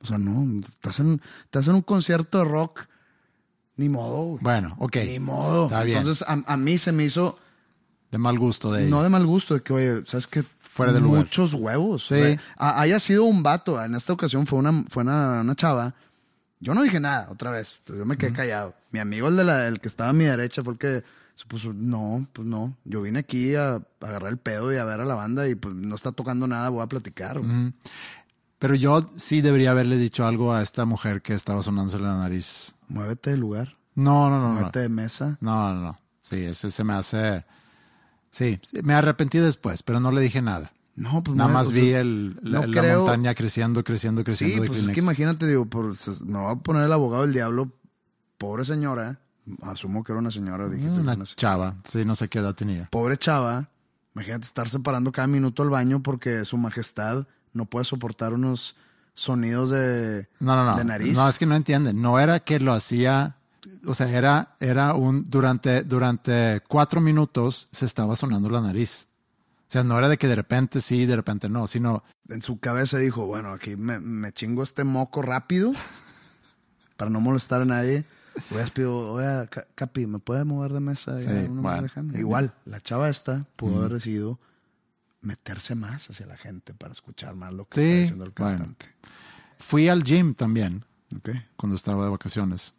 O sea, no. Estás en, estás en un concierto de rock. Ni modo. güey. Bueno, ok. Ni modo. Está bien. Entonces, a, a mí se me hizo, de mal gusto de ella. no de mal gusto, de que, oye, ¿sabes qué? Fuera de lugar. Muchos huevos. Sí. Ha- haya sido un vato. En esta ocasión fue una, fue una, una chava Yo no dije nada, otra vez. Yo me quedé callado. Mi amigo, el, de la, el que estaba a mi derecha, fue el que se puso, no, pues no. Yo vine aquí a, agarrar el pedo y a ver a la banda y pues no está tocando nada, voy a platicar. Pero yo sí debería haberle dicho algo a esta mujer que estaba sonándose la nariz. Muévete de lugar, No, no, no, no. muévete de mesa. No, no, no. Sí, ese se me hace. Sí, me arrepentí después, pero no le dije nada. No, pues Nada más o sea, vi el, la, no la creo- montaña creciendo, creciendo, Sí, creciendo de pues es que imagínate, digo, por, me voy a poner el abogado del diablo. Pobre señora, asumo que era una señora, dijiste que Una chava, sí, no sé qué edad tenía. Pobre chava, imagínate estar separando cada minuto al baño porque su majestad no puede soportar unos sonidos de, No, no, no. de nariz. No, es que no entienden. No era que lo hacía, o sea, era, era un, durante, durante cuatro minutos se estaba sonando la nariz. O sea, no era de que de repente sí, de repente no, sino, En su cabeza dijo, bueno, aquí me, me chingo este moco rápido [LAUGHS] para no molestar a nadie. Voy a oye, Ca- Capi, ¿me puede mover de mesa? Sí, me bueno. dejan". Igual, la chava esta pudo haber decidido meterse más hacia la gente para escuchar más lo que Sí, está diciendo el bueno. cantante. fui al gym también cuando estaba de vacaciones.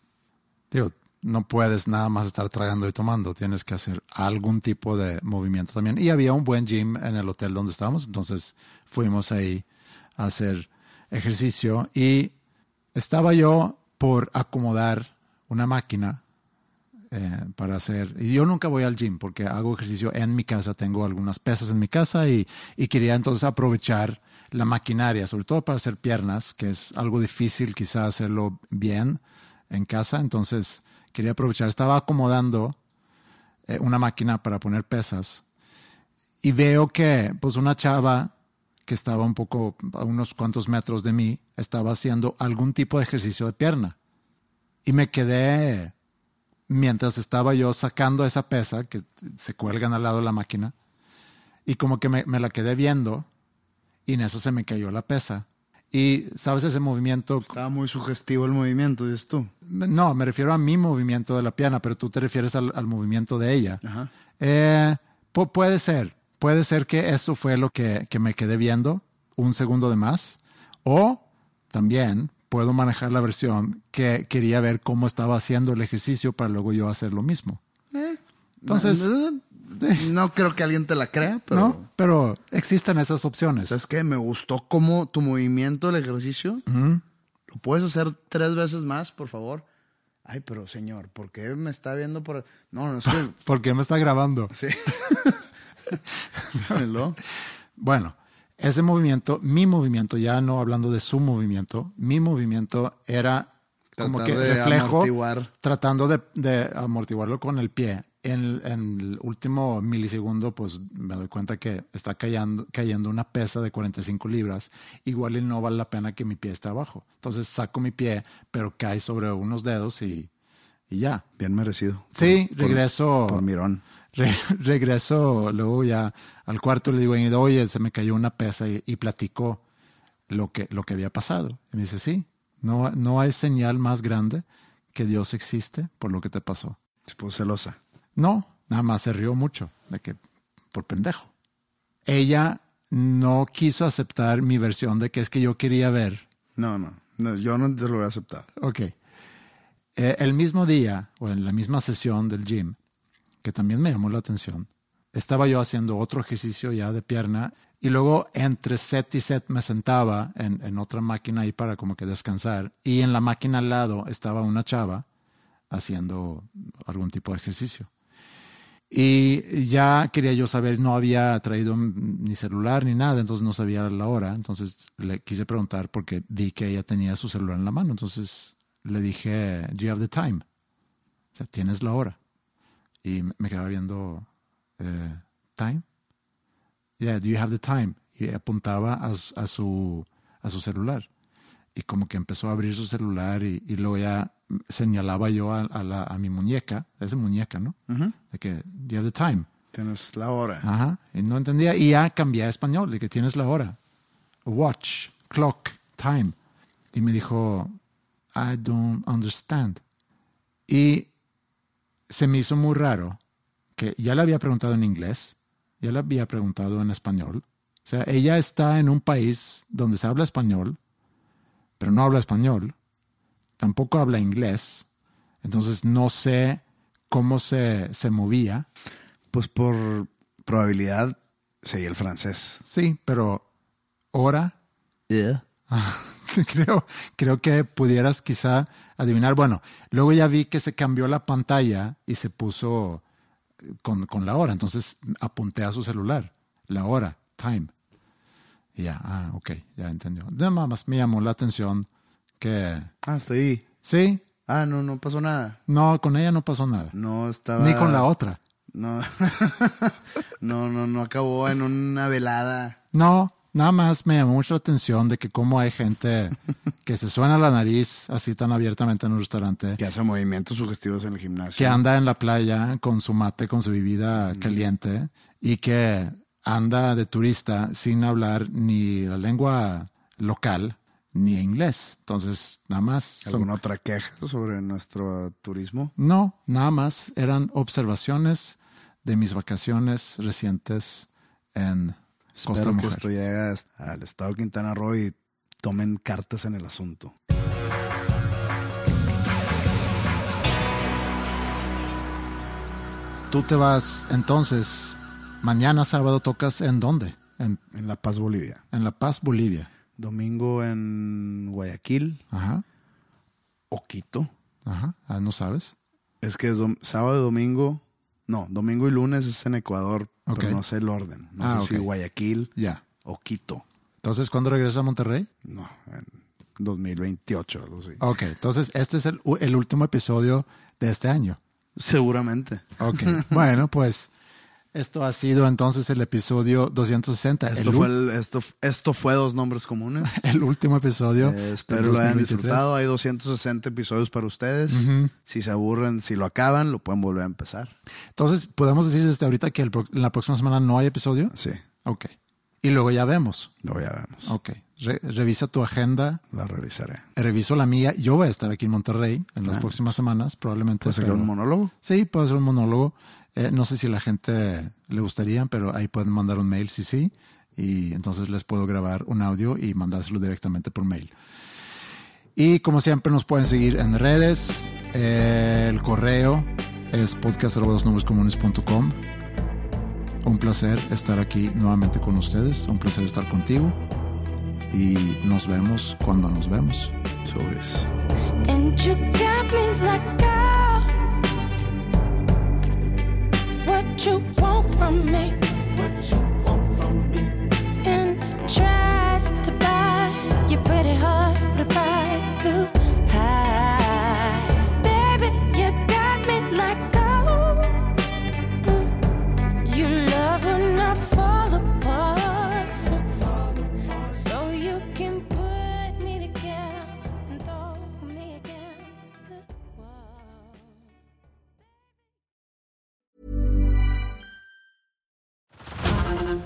Digo, no puedes nada más estar tragando y tomando, tienes que hacer algún tipo de movimiento también. Y había un buen gym en el hotel donde estábamos, entonces fuimos ahí a hacer ejercicio y estaba yo por acomodar una máquina eh, para hacer. Y yo nunca voy al gym porque hago ejercicio en mi casa, tengo algunas pesas en mi casa y, y quería entonces aprovechar la maquinaria, sobre todo para hacer piernas, que es algo difícil quizá hacerlo bien en casa. Entonces quería aprovechar, estaba acomodando eh, una máquina para poner pesas y veo que pues una chava que estaba un poco a unos cuantos metros de mí estaba haciendo algún tipo de ejercicio de pierna y me quedé mientras estaba yo sacando esa pesa que se cuelgan al lado de la máquina y como que me, me la quedé viendo y en eso se me cayó la pesa y sabes ese movimiento Estaba muy sugestivo el movimiento, dices tú. no, me refiero a mi movimiento de la pierna, pero tú te refieres al, al movimiento de ella. Ajá. Eh, pu- puede ser, puede ser que eso fue lo que, que me quedé viendo un segundo de más. O también puedo manejar la versión que quería ver cómo estaba haciendo el ejercicio para luego yo hacer lo mismo. Entonces, no, no creo que alguien te la crea, pero... ¿no? Pero existen esas opciones. ¿Sabes qué? Me gustó como tu movimiento, el ejercicio. ¿Lo puedes hacer tres veces más, por favor? Ay, pero señor, ¿por qué me está viendo por...? No, no, es que... [LAUGHS] ¿Por qué me está grabando? sí. [LAUGHS] Dámelo. Bueno, ese movimiento, mi movimiento, ya no hablando de su movimiento, mi movimiento era como Tratar que reflejo, amortiguar. tratando de, de amortiguarlo con el pie. En, en el último milisegundo, pues me doy cuenta que está cayendo, cayendo una pesa de 45 libras. Igual y no vale la pena que mi pie esté abajo. Entonces saco mi pie, pero cae sobre unos dedos y, y ya. Bien merecido. Sí, Por- regreso. Por mirón. Re- [LAUGHS] regreso luego ya al cuarto le digo, oye, se me cayó una pesa y, y platico lo que, lo que había pasado. Y me dice, sí, no, no hay señal más grande que Dios existe por lo que te pasó. Se puso celosa. No, nada más se rió mucho de que por pendejo. Ella no quiso aceptar mi versión de que es que yo quería ver No, no, no, yo no te lo voy a aceptar. Ok. Eh, el mismo día, o en la misma sesión del gym, que también me llamó la atención, estaba yo haciendo otro ejercicio ya de pierna y luego entre set y set me sentaba en, en otra máquina ahí para como que descansar y en la máquina al lado estaba una chava haciendo algún tipo de ejercicio. Y ya quería yo saber, no había traído ni celular ni nada, entonces no sabía la hora. Entonces le quise preguntar porque vi que ella tenía su celular en la mano. Entonces le dije, Do you have the time? O sea, ¿tienes la hora? Y me quedaba viendo, eh, ¿time? Yeah, do you have the time? Y apuntaba a, su- a su, a su celular. Y como que empezó a abrir su celular y, y luego ya señalaba yo a, a la- a mi muñeca, esa muñeca, ¿no? De que, do you have the time? Tienes la hora. Ajá. Y no entendía. Y ya cambié a español, de que tienes la hora. Watch, clock, time. Y me dijo, I don't understand. Y se me hizo muy raro que ya le había preguntado en inglés, ya le había preguntado en español. O sea, ella está en un país donde se habla español, pero no habla español. tampoco habla inglés, entonces no sé cómo se, se movía. Pues por probabilidad seguía el francés. Sí, pero hora Yeah. [LAUGHS] creo, creo que pudieras quizá adivinar. Bueno, luego ya vi que se cambió la pantalla y se puso con, con la hora. Entonces apunté a su celular, la hora, time. Y ya, ah, ok, ya entendió. Nada más me llamó la atención que, Ah, ahí. sí, Ah, no, no pasó nada. no, con ella no pasó nada. No estaba. Ni con la otra. No. [LAUGHS] no, no, no acabó en una velada. No, nada más me llamó mucho la atención de que cómo hay gente que se suena la nariz así tan abiertamente en un restaurante. Que hace movimientos sugestivos en el gimnasio. que anda en la playa con su mate, con su bebida caliente y que anda de turista sin hablar ni la lengua local ni inglés. Entonces, nada más. son- ¿Alguna otra queja sobre nuestro turismo? no, nada más eran observaciones de mis vacaciones recientes en Costa Espero que Mujer. esto llegue al estado de Quintana Roo y tomen cartas en el asunto. Tú te vas entonces, mañana sábado tocas en dónde? En, En La Paz, Bolivia. en La Paz, Bolivia. Domingo en Guayaquil Ajá, o Quito. ajá, ah, no sabes. Es que es sábado y domingo. No, domingo y lunes es en Ecuador, Ok. pero no sé el orden. No Ah, sé si. Guayaquil Ya. o Quito. Entonces, ¿cuándo regresas a Monterrey? No, en 2028, algo así. Ok, entonces este es el, el último episodio de este año. Seguramente. Ok, [LAUGHS] bueno, pues esto ha sido entonces el episodio 260. Esto el, fue, ul- el- esto, esto fue dos nombres comunes. [LAUGHS] el último episodio. Eh, espero lo hayan 2023. disfrutado. Hay 260 episodios para ustedes. Si se aburren, si lo acaban, lo pueden volver a empezar. Entonces, ¿podemos decir desde ahorita que el la próxima semana no hay episodio? Sí, Ok. Y luego ya vemos. luego ya vemos. Ok. Re- revisa tu agenda. La revisaré. Reviso la mía. Yo voy a estar aquí en Monterrey en las Ah. próximas semanas, probablemente. ¿Puede ser un monólogo? Sí, puede ser un monólogo. Eh, no sé si la gente le gustaría, pero ahí pueden mandar un mail, sí, sí. Y entonces les puedo grabar un audio y mandárselo directamente por mail. Y como siempre nos pueden seguir en redes. Eh, el correo es podcast.com. Un placer estar aquí nuevamente con ustedes. Un placer estar contigo. Y nos vemos cuando nos vemos. Sobres. What you want from me? What you want from me? And try